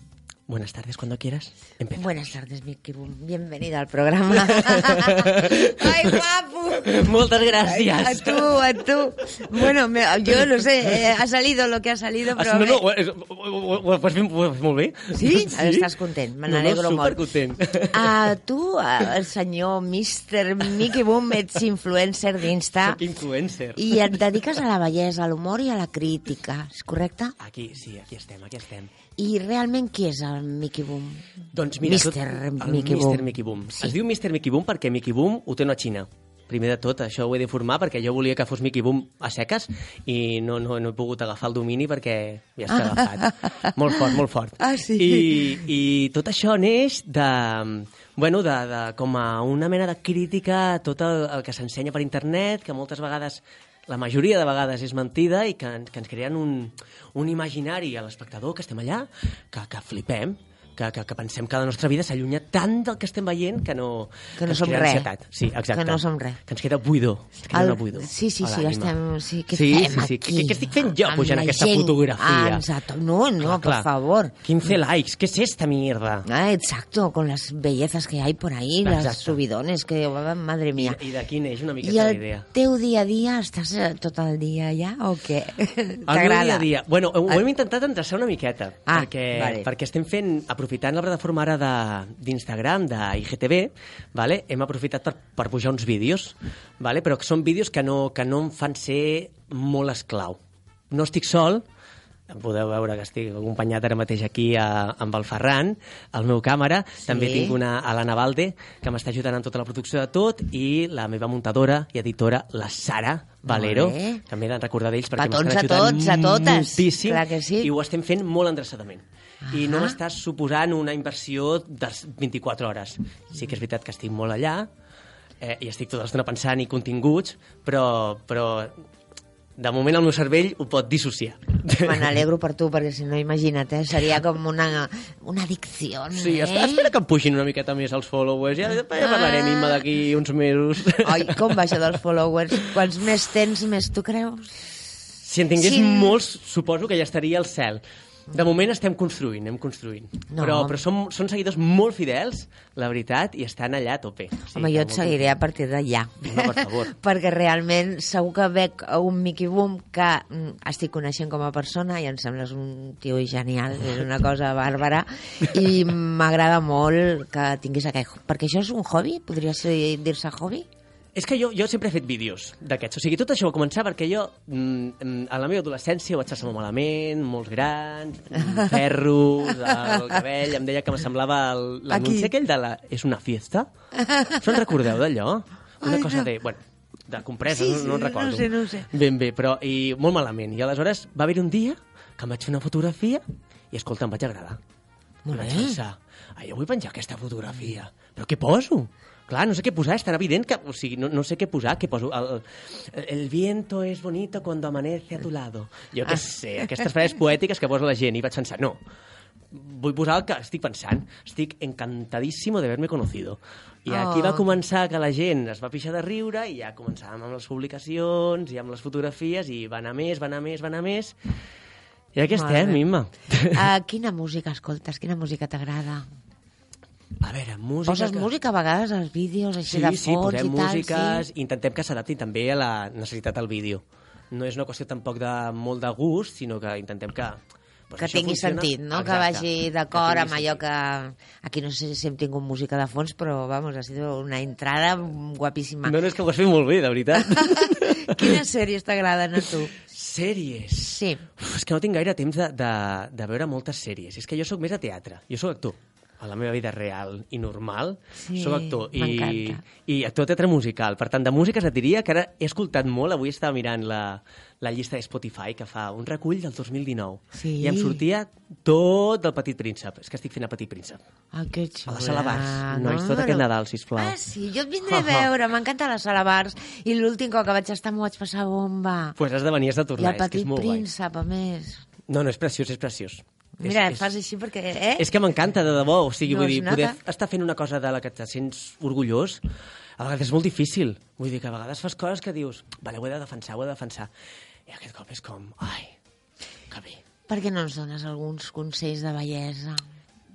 Buenas tardes cuando quieras. Empezamos. Buenas tardes, Miki Boom. Bienvenida al programa. ¡Ay, guapo! Muchas A gracias. tú, a tú. Bueno, me- yo no sé, eh, ha salido lo que ha salido, però... Ah, no, bé. no, és, pues, pues, molt bé. Sí? Estàs content, me n'alegro no, no, molt. supercontent. Ah, tu, ah, el senyor Mr. Mickey Boom, ets influencer d'Insta Soc influencer. i et dediques a la bellesa, a l'humor i a la crítica, és correcte? Aquí, sí, aquí estem, aquí estem. I realment qui és el Mickey Boom? Doncs mira, Mr. tot, el Mickey Mr. Boom. Mickey Boom. Sí. Es diu Mr. Mickey Boom perquè Mickey Boom ho té una xina. Primer de tot, això ho he d'informar perquè jo volia que fos Mickey Boom a seques i no, no, no he pogut agafar el domini perquè ja està agafat. molt fort, molt fort. Ah, sí? I, I tot això neix de, bueno, de, de, com a una mena de crítica a tot el, el que s'ensenya per internet, que moltes vegades la majoria de vegades és mentida i que, que ens creen un, un imaginari a l'espectador que estem allà, que, que flipem, que, que, que pensem que la nostra vida s'allunya tant del que estem veient que no, Que no ens som res. ansietat. Sí, exacte. Que no som res. Que ens queda buidor. Ens queda El- buidor. sí, sí, sí, estem- sí, què sí, fem sí, sí. aquí? Què, què estic fent jo pujant aquesta gent? fotografia? Ah, exacto. No, no, por favor. 15 likes. ¿Qué es esta mierda? Ah, exacto, con las bellezas que hay por ahí, las Exacto. subidones que, oh, madre I, mía. I d'aquí neix una I miqueta la el idea. teu dia a dia, estàs eh, tot el dia allà o què? El meu dia a dia. Bueno, ho, ho Ah. hem intentat endreçar una miqueta, Ah, perquè, vale. perquè estem fent, aprofitant la plataforma ara de- d'Instagram, de, IGTV, vale? hem aprofitat per, per pujar uns vídeos, vale? però que són vídeos que no, que no em fan ser molt esclau. No estic sol, podeu veure que estic acompanyat ara mateix aquí a, amb el Ferran, el meu càmera. Sí. També tinc una a l'Anna Valde, que m'està ajudant en tota la producció de tot, i la meva muntadora i editora, la Sara Valero, bé. que m'he de recordar d'ells perquè m'estan a ajudant tots, a totes. moltíssim Clar que sí. i ho estem fent molt endreçadament. I no Ah. m'està suposant una inversió de 24 hores. Sí que és veritat que estic molt allà eh, i estic tota l'estona pensant i continguts, però, però de moment el meu cervell ho pot dissociar. Me n'alegro per tu, perquè si no, imagina't, eh? seria com una, una addicció, Sí, eh? espera, espera que em pugin una miqueta més els followers. Ja, ja parlarem, Imma, d'aquí uns mesos. Ai, com va això dels followers? Quants més tens, més tu creus? Si en tingués Sí. molts, suposo que ja estaria al cel. De moment estem construint, anem construint. No. Però, però són, són seguidors molt fidels, la veritat, i estan allà a tope. Sí, Home, jo et seguiré a partir d'allà. No, per favor. perquè realment segur que veig un Mickey Boom que mm, estic coneixent com a persona i em sembles un tio genial, és una cosa bàrbara i m'agrada molt que tinguis aquest... Perquè això és un hobby? Podria dir-se hobby? És que jo, jo sempre he fet vídeos d'aquests. O sigui, tot això va començar perquè jo, mm, mm, a la meva adolescència, vaig passar molt malament, molts grans, ferros, el cabell, em deia que me semblava el- l'anunci aquell de la... És una fiesta? Us en recordeu d'allò? Una Ai, cosa no. de... Bueno, de compresa, Sí, no, no sí, en recordo. no sé, no sé. Ben bé, però i molt malament. I aleshores va haver un dia que em vaig fer una fotografia i, escolta, em vaig agradar. Molt I vaig pensar, ai, jo vull penjar aquesta fotografia, però què poso? Clar, no sé què posar, és tan evident que... O sigui, no, no sé què posar, què poso? El, el viento es bonito cuando amanece a tu lado. Jo Ah. què sé, aquestes frases poètiques que posa la gent. I vaig pensar, no, vull posar el que estic pensant. Estic encantadíssimo de haberme conocido. I aquí Oh. va començar que la gent es va pixar de riure i ja començàvem amb les publicacions i amb les fotografies i va anar més, va anar més, va anar més... I aquí Molt estem, bé. Imma. Uh, quina música escoltes? Quina música t'agrada? A veure, música... Poses que- música a vegades als vídeos, així Sí, de sí, fons posem i tal, músiques, sí? intentem que s'adaptin també a la necessitat del vídeo. No és una qüestió tampoc de molt de gust, sinó que intentem que... Pues que tingui funciona. sentit, no? que Exacte, vagi d'acord que amb allò que... Aquí no sé si hem tingut música de fons, però, vamos, ha sido una entrada guapíssima. No, no, és que ho has fet molt bé, de veritat. Quines sèries t'agraden a tu? sèries. Sí. Uf, és que no tinc gaire temps de, de, de veure moltes sèries. És que jo sóc més de teatre. Jo sóc actor. A la meva vida real i normal, Sí, sóc actor. I. I actor de teatre musical. Per tant, de músiques et diria que ara he escoltat molt. Avui estava mirant la, la llista de Spotify que fa un recull del 2019. Sí. I em sortia tot del Petit Príncep. És que estic fent el Petit Príncep. Ah, que A xula. la sala Bars. Nois, tot aquest Nadal, sisplau. Ah, sí, jo et vindré a veure, m'encanta la sala Bars. I l'últim cop que vaig estar m'ho vaig passar bomba. Pues has de venir, has de I tornar. el és que és petit molt guai. príncep, a més. No, no, és preciós, és preciós. Mira, és, fas així perquè... Eh? És que m'encanta, de debò. O sigui, No vull dir, poder estar fent una cosa de la que te sents orgullós, a vegades és molt difícil. Vull dir que a vegades fas coses que dius, vale, ho he de defensar, ho he de defensar. I aquest cop és com, ai, que bé. Per què no ens dones alguns consells de bellesa?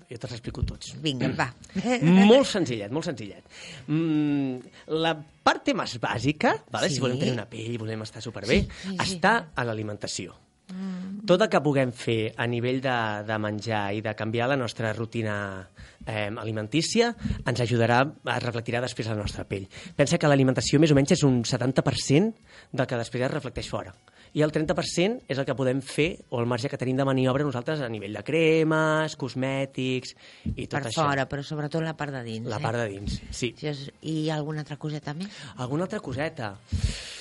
Jo te'ls explico tots. Vinga, va. molt senzillet, molt senzillet. Mm, la parte més bàsica, vale? Sí. si volem tenir una pell, volem estar superbé, Sí, sí, sí. està a l'alimentació. Tot el que puguem fer a nivell de, de menjar i de canviar la nostra rutina eh, alimentícia ens ajudarà, a reflectirà després a la nostra pell. Pensa que l'alimentació més o menys és un 70% del que després es reflecteix fora. I el 30% és el que podem fer, o el marge que tenim de maniobra nosaltres a nivell de cremes, cosmètics i tot per això. fora, però sobretot la part de dins. La eh? part de dins, sí. I alguna altra coseta més? Alguna altra coseta?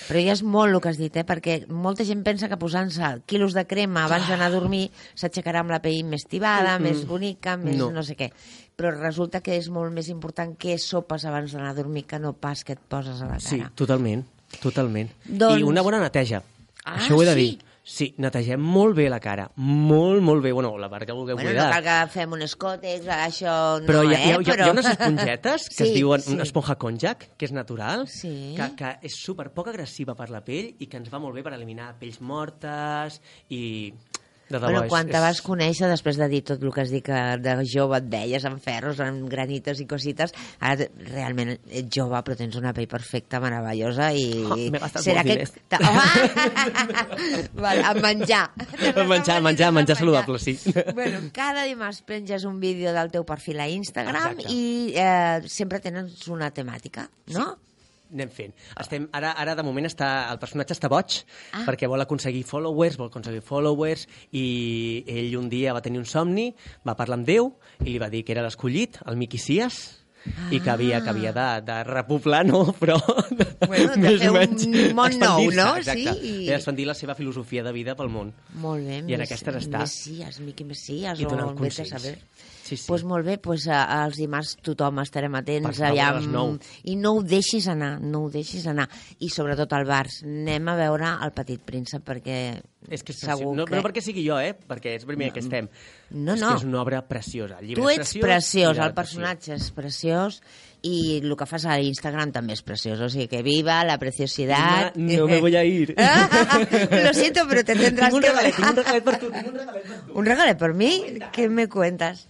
Però ja és molt el que has dit, eh? perquè molta gent pensa que posant-se quilos de crema abans d'anar a dormir s'aixecarà amb la pell més tibada, Mm, mm. més bonica, més No. no. sé què. Però resulta que és molt més important què sopes abans d'anar a dormir que no pas que et poses a la cara. Sí, totalment, totalment. Doncs- I una bona neteja. Ah, Això ho he de sí? dir. Sí, netegem molt bé la cara. Molt, molt bé. Bueno, la part que vulgueu Bueno, no cuidar. cal que fem un escòtex, això Però no, hi ha, eh? hi, ha, Però... hi ha unes espongetes que Sí, es diuen sí. esponja konjac, que és natural, Sí. que, que és super poc agressiva per la pell i que ens va molt bé per eliminar pells mortes i... De debò, Bueno, és- quan te és- vas conèixer, després de dir tot el que has dit que de jove et veies amb ferros, amb granites i cosites, ara te- realment ets jove però tens una pell perfecta, meravellosa i... Oh, Serà que... Oh! vale, a menjar. A menjar, menjar, menjar saludable, sí. Bueno, cada dimarts penges un vídeo del teu perfil a Instagram Exacte. i eh, sempre tens una temàtica, no? Anem fent. Estem, ara, ara, de moment, està, el personatge està boig Ah. perquè vol aconseguir followers, vol aconseguir followers, i ell un dia va tenir un somni, va parlar amb Déu i li va dir que era l'escollit, el Miqui Sias, i que havia, que havia de, de repoblar, no, però... Bueno, de més fer o un menys món nou, no? Exacte. Sí, i- expandir la seva filosofia de vida pel món. Molt bé. I en Mes- aquestes està. Messias, Miqui Messias, I o consells. saber. Sí, sí. Pues molt bé, pues, a, als dimarts tothom estarem atents. Per favor, a les nou. I no ho deixis anar, no ho deixis anar. I sobretot al bars, anem a veure el Petit Príncep, perquè És que és segur preciós. No, que... no perquè sigui jo, eh? Perquè és el primer que estem. No, és no. que és una obra preciosa. El llibre Tu és ets preciós, preciós, el personatge és preciós i el que fas a Instagram també és preciós. O sigui que viva la preciosidad. Emma, no me voy a ir. Lo siento, pero te tendrás Tinc un que... tinc un regalet per tu, tinc un regalet per tu. ¿Un regalet por mí? ¿Qué me cuentas?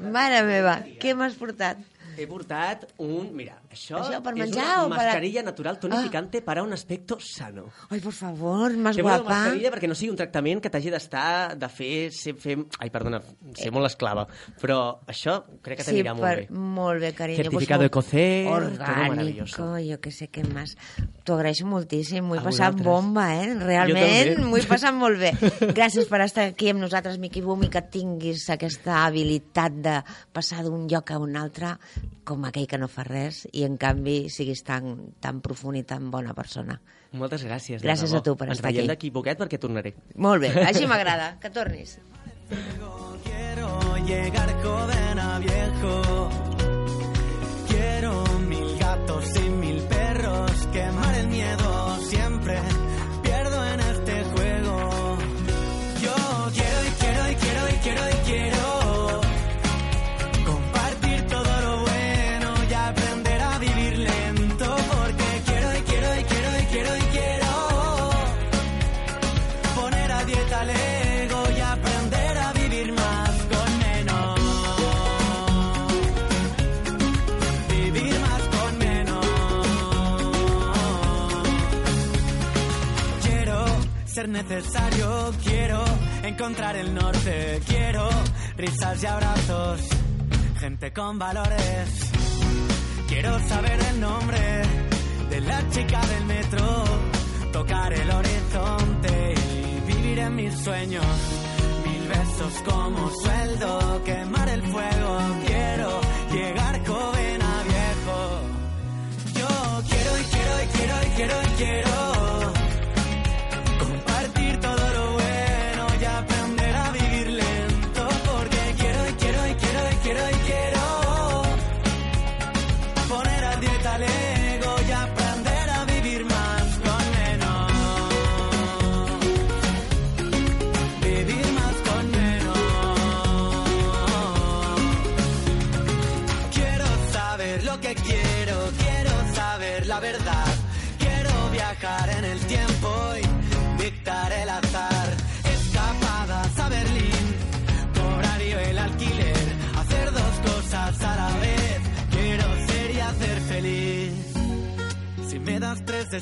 Mare meva, què m'has portat? He portat un... Mira, Això, Això per és menjar una o per- mascarilla natural Ah. tonificante para un aspecto sano. Ai, por favor, más una guapa. mascarilla perquè no sigui un tractament que t'hagi d'estar, de fer, ser, fer... Ai, perdona, ser molt esclava. Però això crec que t'anirà molt bé. Molt bé, cariño. Certificado Pues, Ecocer, todo Orgánico, jo que sé què més. T'ho agraeixo moltíssim, m'ho he passat vosaltres. bomba, eh? Realment, m'ho he passat molt bé. Gràcies per estar aquí amb nosaltres, Miqui Boom, i que tinguis aquesta habilitat de passar d'un lloc a un altre com aquell que no fa res i, en canvi, siguis tan, tan profund i tan bona persona. Moltes gràcies. Gràcies a tu per Ens estar veiem aquí. d'aquí poquet perquè tornaré. Molt bé, així m'agrada. Que tornis. Quiero llegar joven a viejo. Quiero mil gatos y mil perros. Quemar el miedo necesario, quiero encontrar el norte, quiero risas y abrazos, gente con valores. Quiero saber el nombre de la chica del metro, tocar el horizonte y vivir en mis sueños. Mil besos como sueldo, quemar el fuego. Quiero llegar joven a viejo. Yo quiero y quiero y quiero y quiero y quiero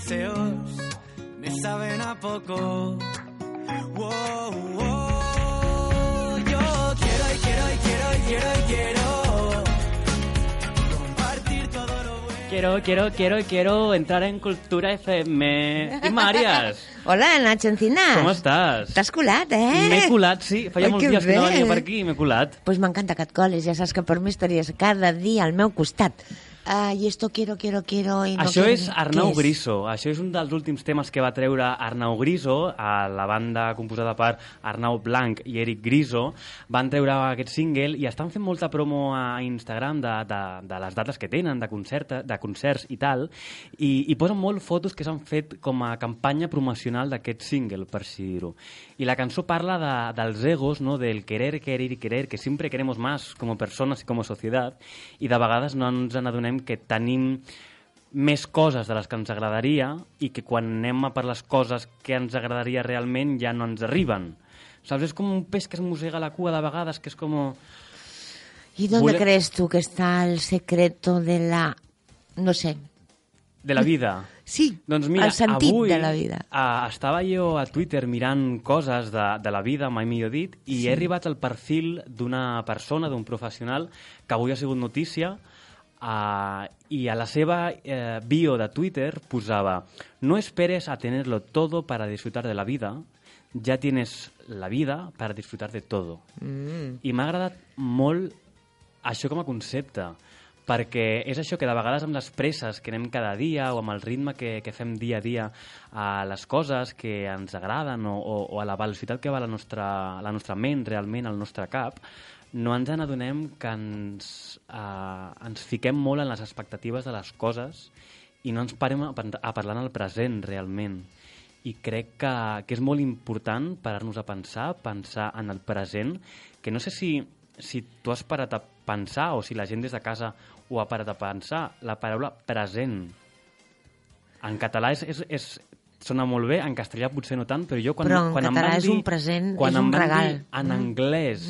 deseos, me saben a poco. Wow, wow. Yo quiero y quiero y quiero y quiero y quiero compartir todo lo bueno. Quiero, quiero, quiero, quiero entrar en Cultura FM. I Màries, Hola, Nacho Encinas. com estàs? T'has colat, eh? M'he colat, sí. Feia Ai, molts que dies que no venia per aquí i m'he colat. Pues m'encanta que et colis, ja saps que per mi estaries cada dia al meu costat. Uh, I esto quiero, quiero, quiero... I no Això quiero... és Arnau és? Griso. Això és un dels últims temes que va treure Arnau Griso, a la banda composada per Arnau Blanc i Eric Griso. Van treure aquest single i estan fent molta promo a Instagram de, de, de les dates que tenen, de, concert, de concerts i tal, i, i posen molt fotos que s'han fet com a campanya promocional d'aquest single, per així dir-ho. I la cançó parla de, dels egos, no? del querer, querer i querer, que sempre queremos más como personas y como sociedad, i de vegades no ens n'adonem que tenim més coses de les que ens agradaria i que quan anem a per les coses que ens agradaria realment ja no ens arriben. Saps? És com un peix que es mossega la cua de vegades, que és com... ¿Y dónde Vuela- crees tú que está el secreto de la... no sé... de la vida. Sí, Doncs mira, el sentit avui de la vida. Uh, estava jo a Twitter mirant coses de, de la vida, mai millor dit, i he arribat al perfil d'una persona, d'un professional, que avui ha sigut notícia, uh, i a la seva uh, bio de Twitter posava no esperes a tenerlo todo para disfrutar de la vida, ya tienes la vida para disfrutar de todo. Mm. I m'ha agradat molt això com a concepte, perquè és això que de vegades amb les presses que anem cada dia o amb el ritme que, que fem dia a dia a les coses que ens agraden o, o, o a la velocitat que va la nostra, la nostra ment realment, al nostre cap, no ens n'adonem que ens, eh, ens fiquem molt en les expectatives de les coses i no ens parem a, a parlar en el present realment. I crec que, que és molt important parar-nos a pensar, pensar en el present, que no sé si, si tu has parat a pensar o si la gent des de casa ho ha parat a pensar, la paraula present. En català és, és, és sona molt bé, en castellà potser no tant, però jo quan, Però en quan em català van és dir, un present, quan és em un regal. Dir en Mm. anglès,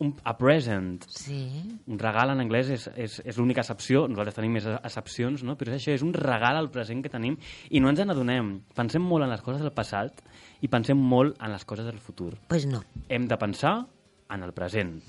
un, a present, Sí. un regal en anglès és, és, és l'única excepció, nosaltres tenim més excepcions, no? però és això, és un regal al present que tenim i no ens n'adonem. Pensem molt en les coses del passat i pensem molt en les coses del futur. Pues no. Hem de pensar en el present.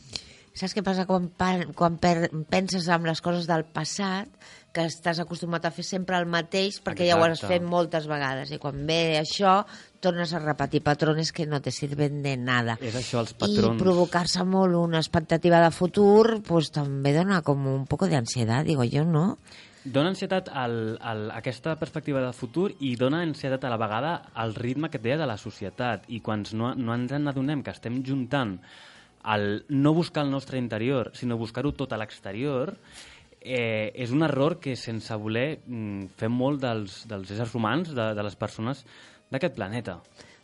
Saps què passa quan, quan per, penses en les coses del passat, que estàs acostumat a fer sempre el mateix perquè ja ho has Exacte. fet moltes vegades i quan ve això tornes a repetir patrones que no te sirven de nada. És això, els I patrons. provocar-se molt una expectativa de futur pues, també dona com un poc d'ansietat, digo jo, no? Dona ansietat al, al, aquesta perspectiva de futur i dona ansietat a la vegada al ritme que deia de la societat. I quan no, no ens n'adonem que estem juntant el no buscar el nostre interior, sinó buscar-ho tot a l'exterior, eh, és un error que sense voler mm, fem molt dels, dels éssers humans, de, de les persones d'aquest planeta.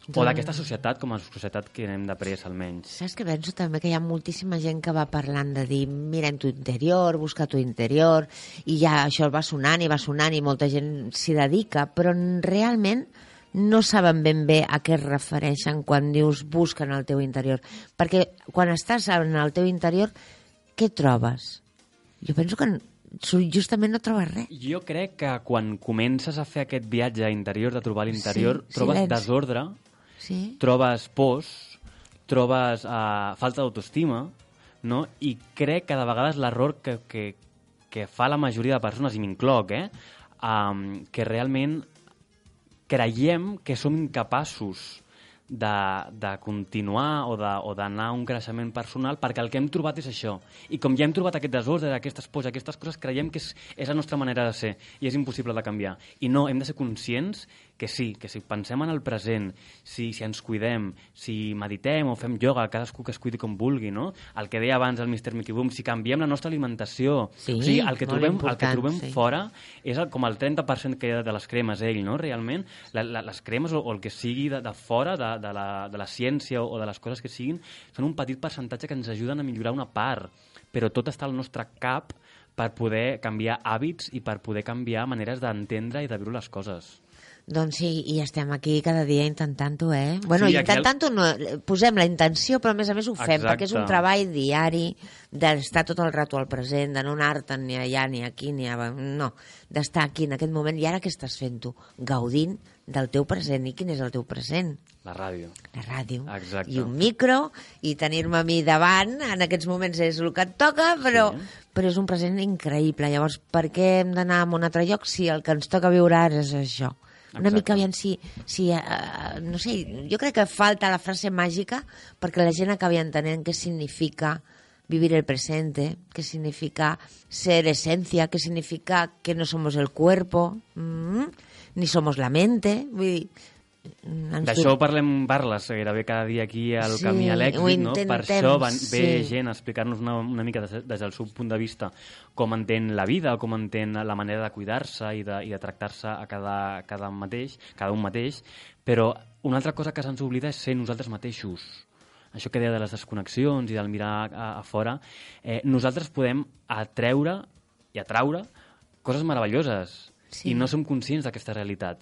O Doncs- d'aquesta societat com a societat que hem d'après, almenys. Saps que penso també que hi ha moltíssima gent que va parlant de dir mira en tu interior, busca tu interior, i ja això va sonant i va sonant i molta gent s'hi dedica, però realment no saben ben bé a què es refereixen quan dius busca en el teu interior. Perquè quan estàs en el teu interior, què trobes? Jo penso que justament no trobes res. Jo crec que quan comences a fer aquest viatge interior de trobar l'interior, Sí, trobes silenci. desordre, Sí? trobes pors, trobes uh, falta d'autoestima, no? i crec que de vegades l'error que, que, que fa la majoria de persones, i m'incloc, eh? um, que realment creiem que som incapaços de, de continuar o d'anar a un creixement personal perquè el que hem trobat és això. I com ja hem trobat aquest desordre, aquestes pors, aquestes coses, creiem que és, és la nostra manera de ser i és impossible de canviar. I no, hem de ser conscients que sí, que si pensem en el present, si, si ens cuidem, si meditem o fem ioga, cadascú que es cuidi com vulgui, no? El que deia abans el Mr. Mickey Boom, si canviem la nostra alimentació, Sí, o sigui, el que trobem, el que trobem sí. fora és el, com el 30% que hi ha de les cremes, ell, no? Realment, la, la, les cremes o, o el que sigui de, de fora, de, de, la, de la ciència o, o de les coses que siguin, són un petit percentatge que ens ajuden a millorar una part, però tot està al nostre cap per poder canviar hàbits i per poder canviar maneres d'entendre i de viure les coses. Doncs sí, i estem aquí cada dia intentant-ho, eh? Bueno, Sí, intentant-ho no, posem la intenció, però a més a més ho fem, Exacte. perquè és un treball diari d'estar tot el rato al present, de no anar-te'n ni allà, ni aquí, ni a... No, d'estar aquí en aquest moment. I ara què estàs fent tu? Gaudint del teu present. I quin és el teu present? La ràdio. La ràdio. Exacte. I un micro, i tenir-me a mi davant, en aquests moments és el que et toca, però, Sí. però és un present increïble. Llavors, per què hem d'anar a un altre lloc si el que ens toca viure ara és això? Una Exacte. mica aviam si, si uh, no sé, jo crec que falta la frase màgica perquè la gent acabi entenent què significa vivir el presente, qué significa ser esencia, qué significa que no somos el cuerpo, mm, ni somos la mente. Vull dir, D'això dur- parlem parles gairebé cada dia aquí al Sí, Camí a l'èxit, no? Per això van, ve sí. gent a explicar-nos una, una mica des, des del seu punt de vista com entén la vida, com entén la manera de cuidar-se i de, i de tractar-se a cada, cada mateix, cada un mateix, però una altra cosa que se'ns oblida és ser nosaltres mateixos. Això que deia de les desconnexions i del mirar a, a fora, eh, nosaltres podem atreure i atraure coses meravelloses Sí. i no som conscients d'aquesta realitat.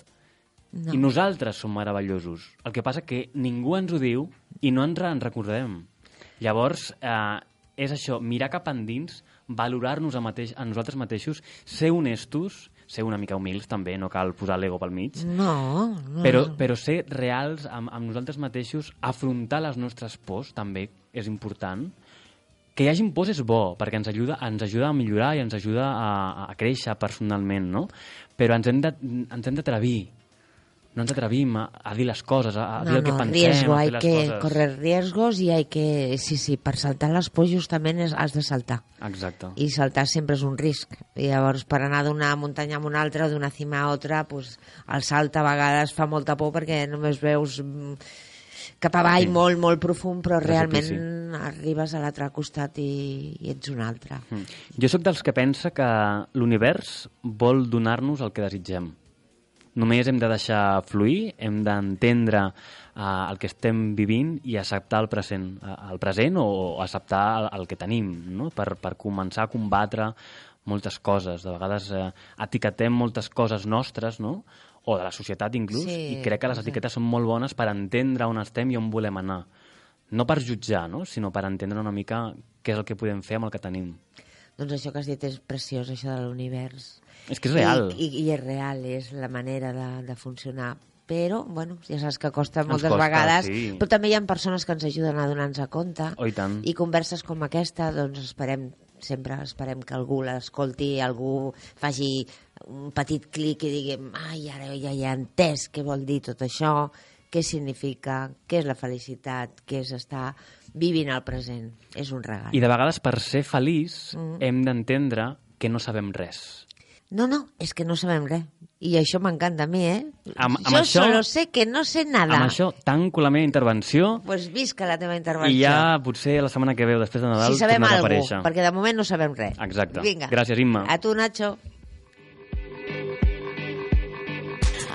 No. I nosaltres som meravellosos. El que passa que ningú ens ho diu i no ens en recordem. Llavors, eh, és això, mirar cap endins, valorar-nos a, mateix, a nosaltres mateixos, ser honestos, ser una mica humils també, no cal posar l'ego pel mig, No, no. però, però ser reals amb, amb nosaltres mateixos, afrontar les nostres pors també és important. Que hi hagin pors és bo, perquè ens ajuda, ens ajuda a millorar i ens ajuda a, a créixer personalment, no? Però ens hem de- ens hem d'atrevir. No ens atrevim a, a dir les coses, a, a dir No, el que no, pensem, riesgo, a hay fer les que coses. correr riesgos y hay que... Sí, sí, per saltar les pors justament és, has de saltar. Exacte. I saltar sempre és un risc. I llavors, per anar d'una muntanya a una altra o d'una cima a altra, pues, el salt a vegades fa molta por perquè només veus mm, cap avall Sí. molt, molt profund, però realment arribes a l'altre costat i, i ets un altre. Mm. Jo sóc dels que pensa que l'univers vol donar-nos el que desitgem. Només hem de deixar fluir, hem d'entendre uh, el que estem vivint i acceptar el present, uh, el present o, acceptar el, el que tenim, no? per, per començar a combatre moltes coses. De vegades eh, etiquetem moltes coses nostres, no? o de la societat inclús, Sí, i crec que les sí. etiquetes són molt bones per entendre on estem i on volem anar. No per jutjar, no? sinó per entendre una mica què és el que podem fer amb el que tenim. Doncs això que has dit és preciós, això de l'univers. És que és real. I, i, I és real, és la manera de, de funcionar. Però, bueno, ja saps que costa Ens moltes costa, vegades, sí. però també hi ha persones que ens ajuden a donar-nos a compte. Oh, i tant. I converses com aquesta, doncs esperem, sempre esperem que algú l'escolti, algú faci un petit clic i digui ai, ara ja he entès què vol dir tot això, què significa, què és la felicitat, què és estar vivint el present. És un regal. I de vegades, per ser feliç, Mm. hem d'entendre que no sabem res. No, no, és que no sabem res. I això m'encanta a mi, eh? Amb- amb jo això- solo sé que no sé nada. Amb això tanco la meva intervenció Pues visca la teva intervenció. i ja potser la setmana que veu, després de Nadal, si sabem tornarà a alguna aparèixer. perquè de moment no sabem res. Exacte. Vinga. Gràcies, Imma. A tu, Nacho.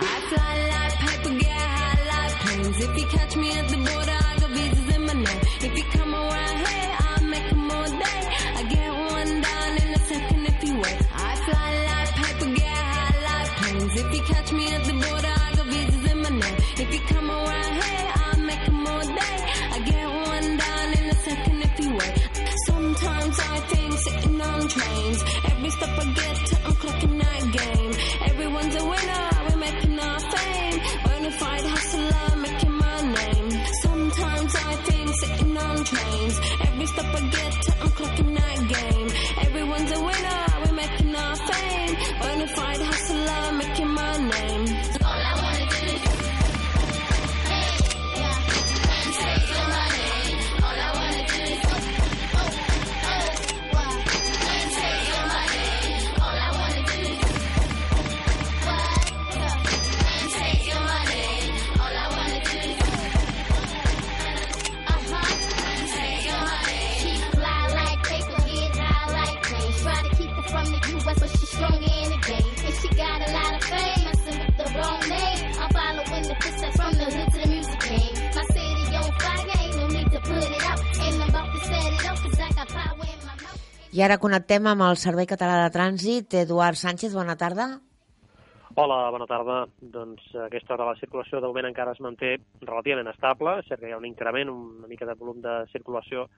I fly like paper, get high like planes. If you catch me at the border, If you catch me at the border, I got visas in my name. If you come around here, I'll make 'em all day. I get one down in a second if you wait. Sometimes I think sitting on trains. Every step I get to, I'm clocking that game. Everyone's a winner, we're making our fame. Bonafide hustler, making my name. Sometimes I think sitting on trains. Every step I get to, footsteps from the hood to the music game. My city on fire, ain't no need to put it out. And about to set it up, cause I got power in my mouth. I ara connectem amb el Servei Català de Trànsit. Eduard Sánchez, bona tarda. Hola, bona tarda. Doncs aquesta hora la circulació de moment encara es manté relativament estable, que hi ha un increment, una mica de volum de circulació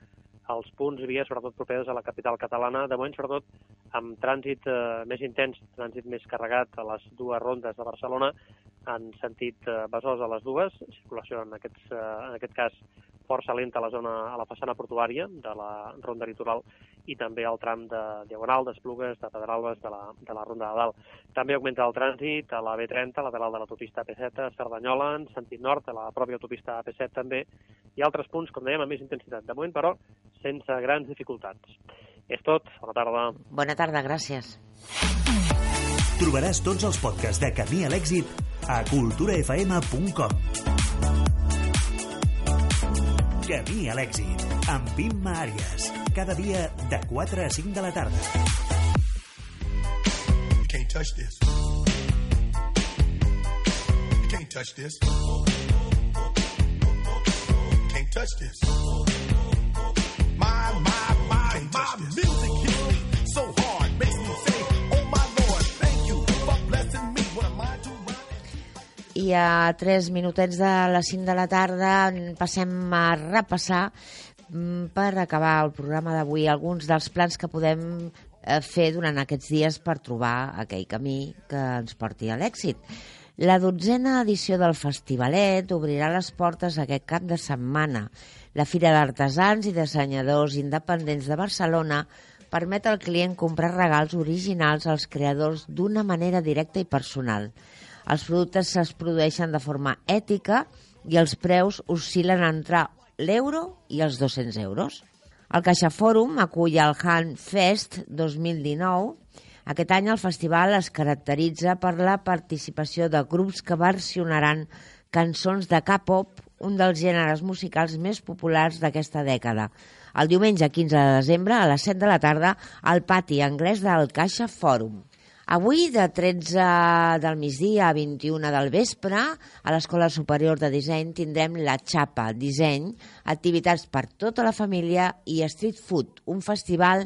als punts i vies, sobretot properes a la capital catalana, de moment sobretot amb trànsit eh, més intens, trànsit més carregat a les dues rondes de Barcelona, en sentit eh, Besòs a les dues, circulació en, aquests, eh, en aquest cas força lenta a la zona, a la façana portuària de la ronda litoral i també al tram de Diagonal, d'Esplugues, de Pedralbes, de la, de la ronda de dalt. També augmenta el trànsit a la B30, lateral de l'autopista AP7 a Cerdanyola, en sentit nord, a la pròpia autopista AP7 també, i altres punts, com dèiem, amb més intensitat. De moment, però, sense grans dificultats. És tot. Bona tarda. Bona tarda, gràcies. Trobaràs tots els podcasts de Camí a l'èxit a culturafm.com. Camí a l'èxit, amb Imma Àries. Cada dia de 4 a 5 de la tarda. You can't touch this. You can't touch this. You can't touch this. My, my, my, my music I a 3 minutets de les 5 de la tarda passem a repassar mm, per acabar el programa d'avui alguns dels plans que podem eh, fer durant aquests dies per trobar aquell camí que ens porti a l'èxit. La dotzena edició del Festivalet obrirà les portes aquest cap de setmana. La Fira d'Artesans i Dissenyadors Independents de Barcelona permet al client comprar regals originals als creadors d'una manera directa i personal. Els productes es produeixen de forma ètica i els preus oscil·len entre l'euro i els 200 euros. El Caixa Fòrum acull el Han Fest 2019. Aquest any el festival es caracteritza per la participació de grups que versionaran cançons de K-pop, un dels gèneres musicals més populars d'aquesta dècada. El diumenge 15 de desembre, a les 7 de la tarda, al pati anglès del Caixa Fòrum. Avui, de 13 del migdia a 21 del vespre, a l'Escola Superior de Disseny tindrem la Xapa Disseny, activitats per tota la família i Street Food, un festival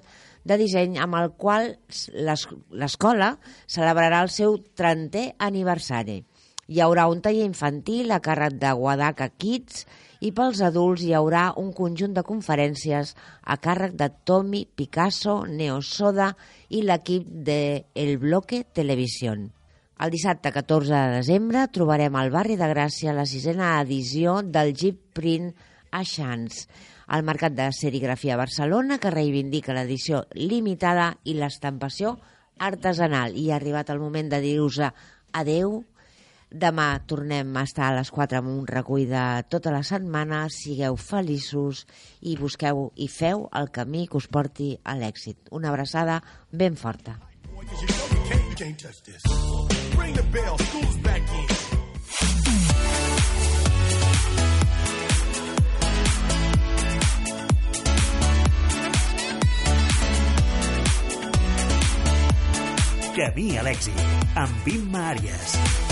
de disseny amb el qual l'es- l'escola celebrarà el seu 30è aniversari. Hi haurà un taller infantil a càrrec de Guadaca Kids i pels adults hi haurà un conjunt de conferències a càrrec de Tommy, Picasso, Neosoda i l'equip de El Bloque Televisión. El dissabte 14 de desembre trobarem al barri de Gràcia la sisena edició del Jeep Print a Xans, el mercat de serigrafia Barcelona que reivindica l'edició limitada i l'estampació artesanal. I ha arribat el moment de dir-vos adeu. Demà tornem a estar a les 4 amb un recull de tota la setmana. Sigueu feliços i busqueu i feu el camí que us porti a l'èxit. Una abraçada ben forta. Camí a l'èxit, amb Imma Àries.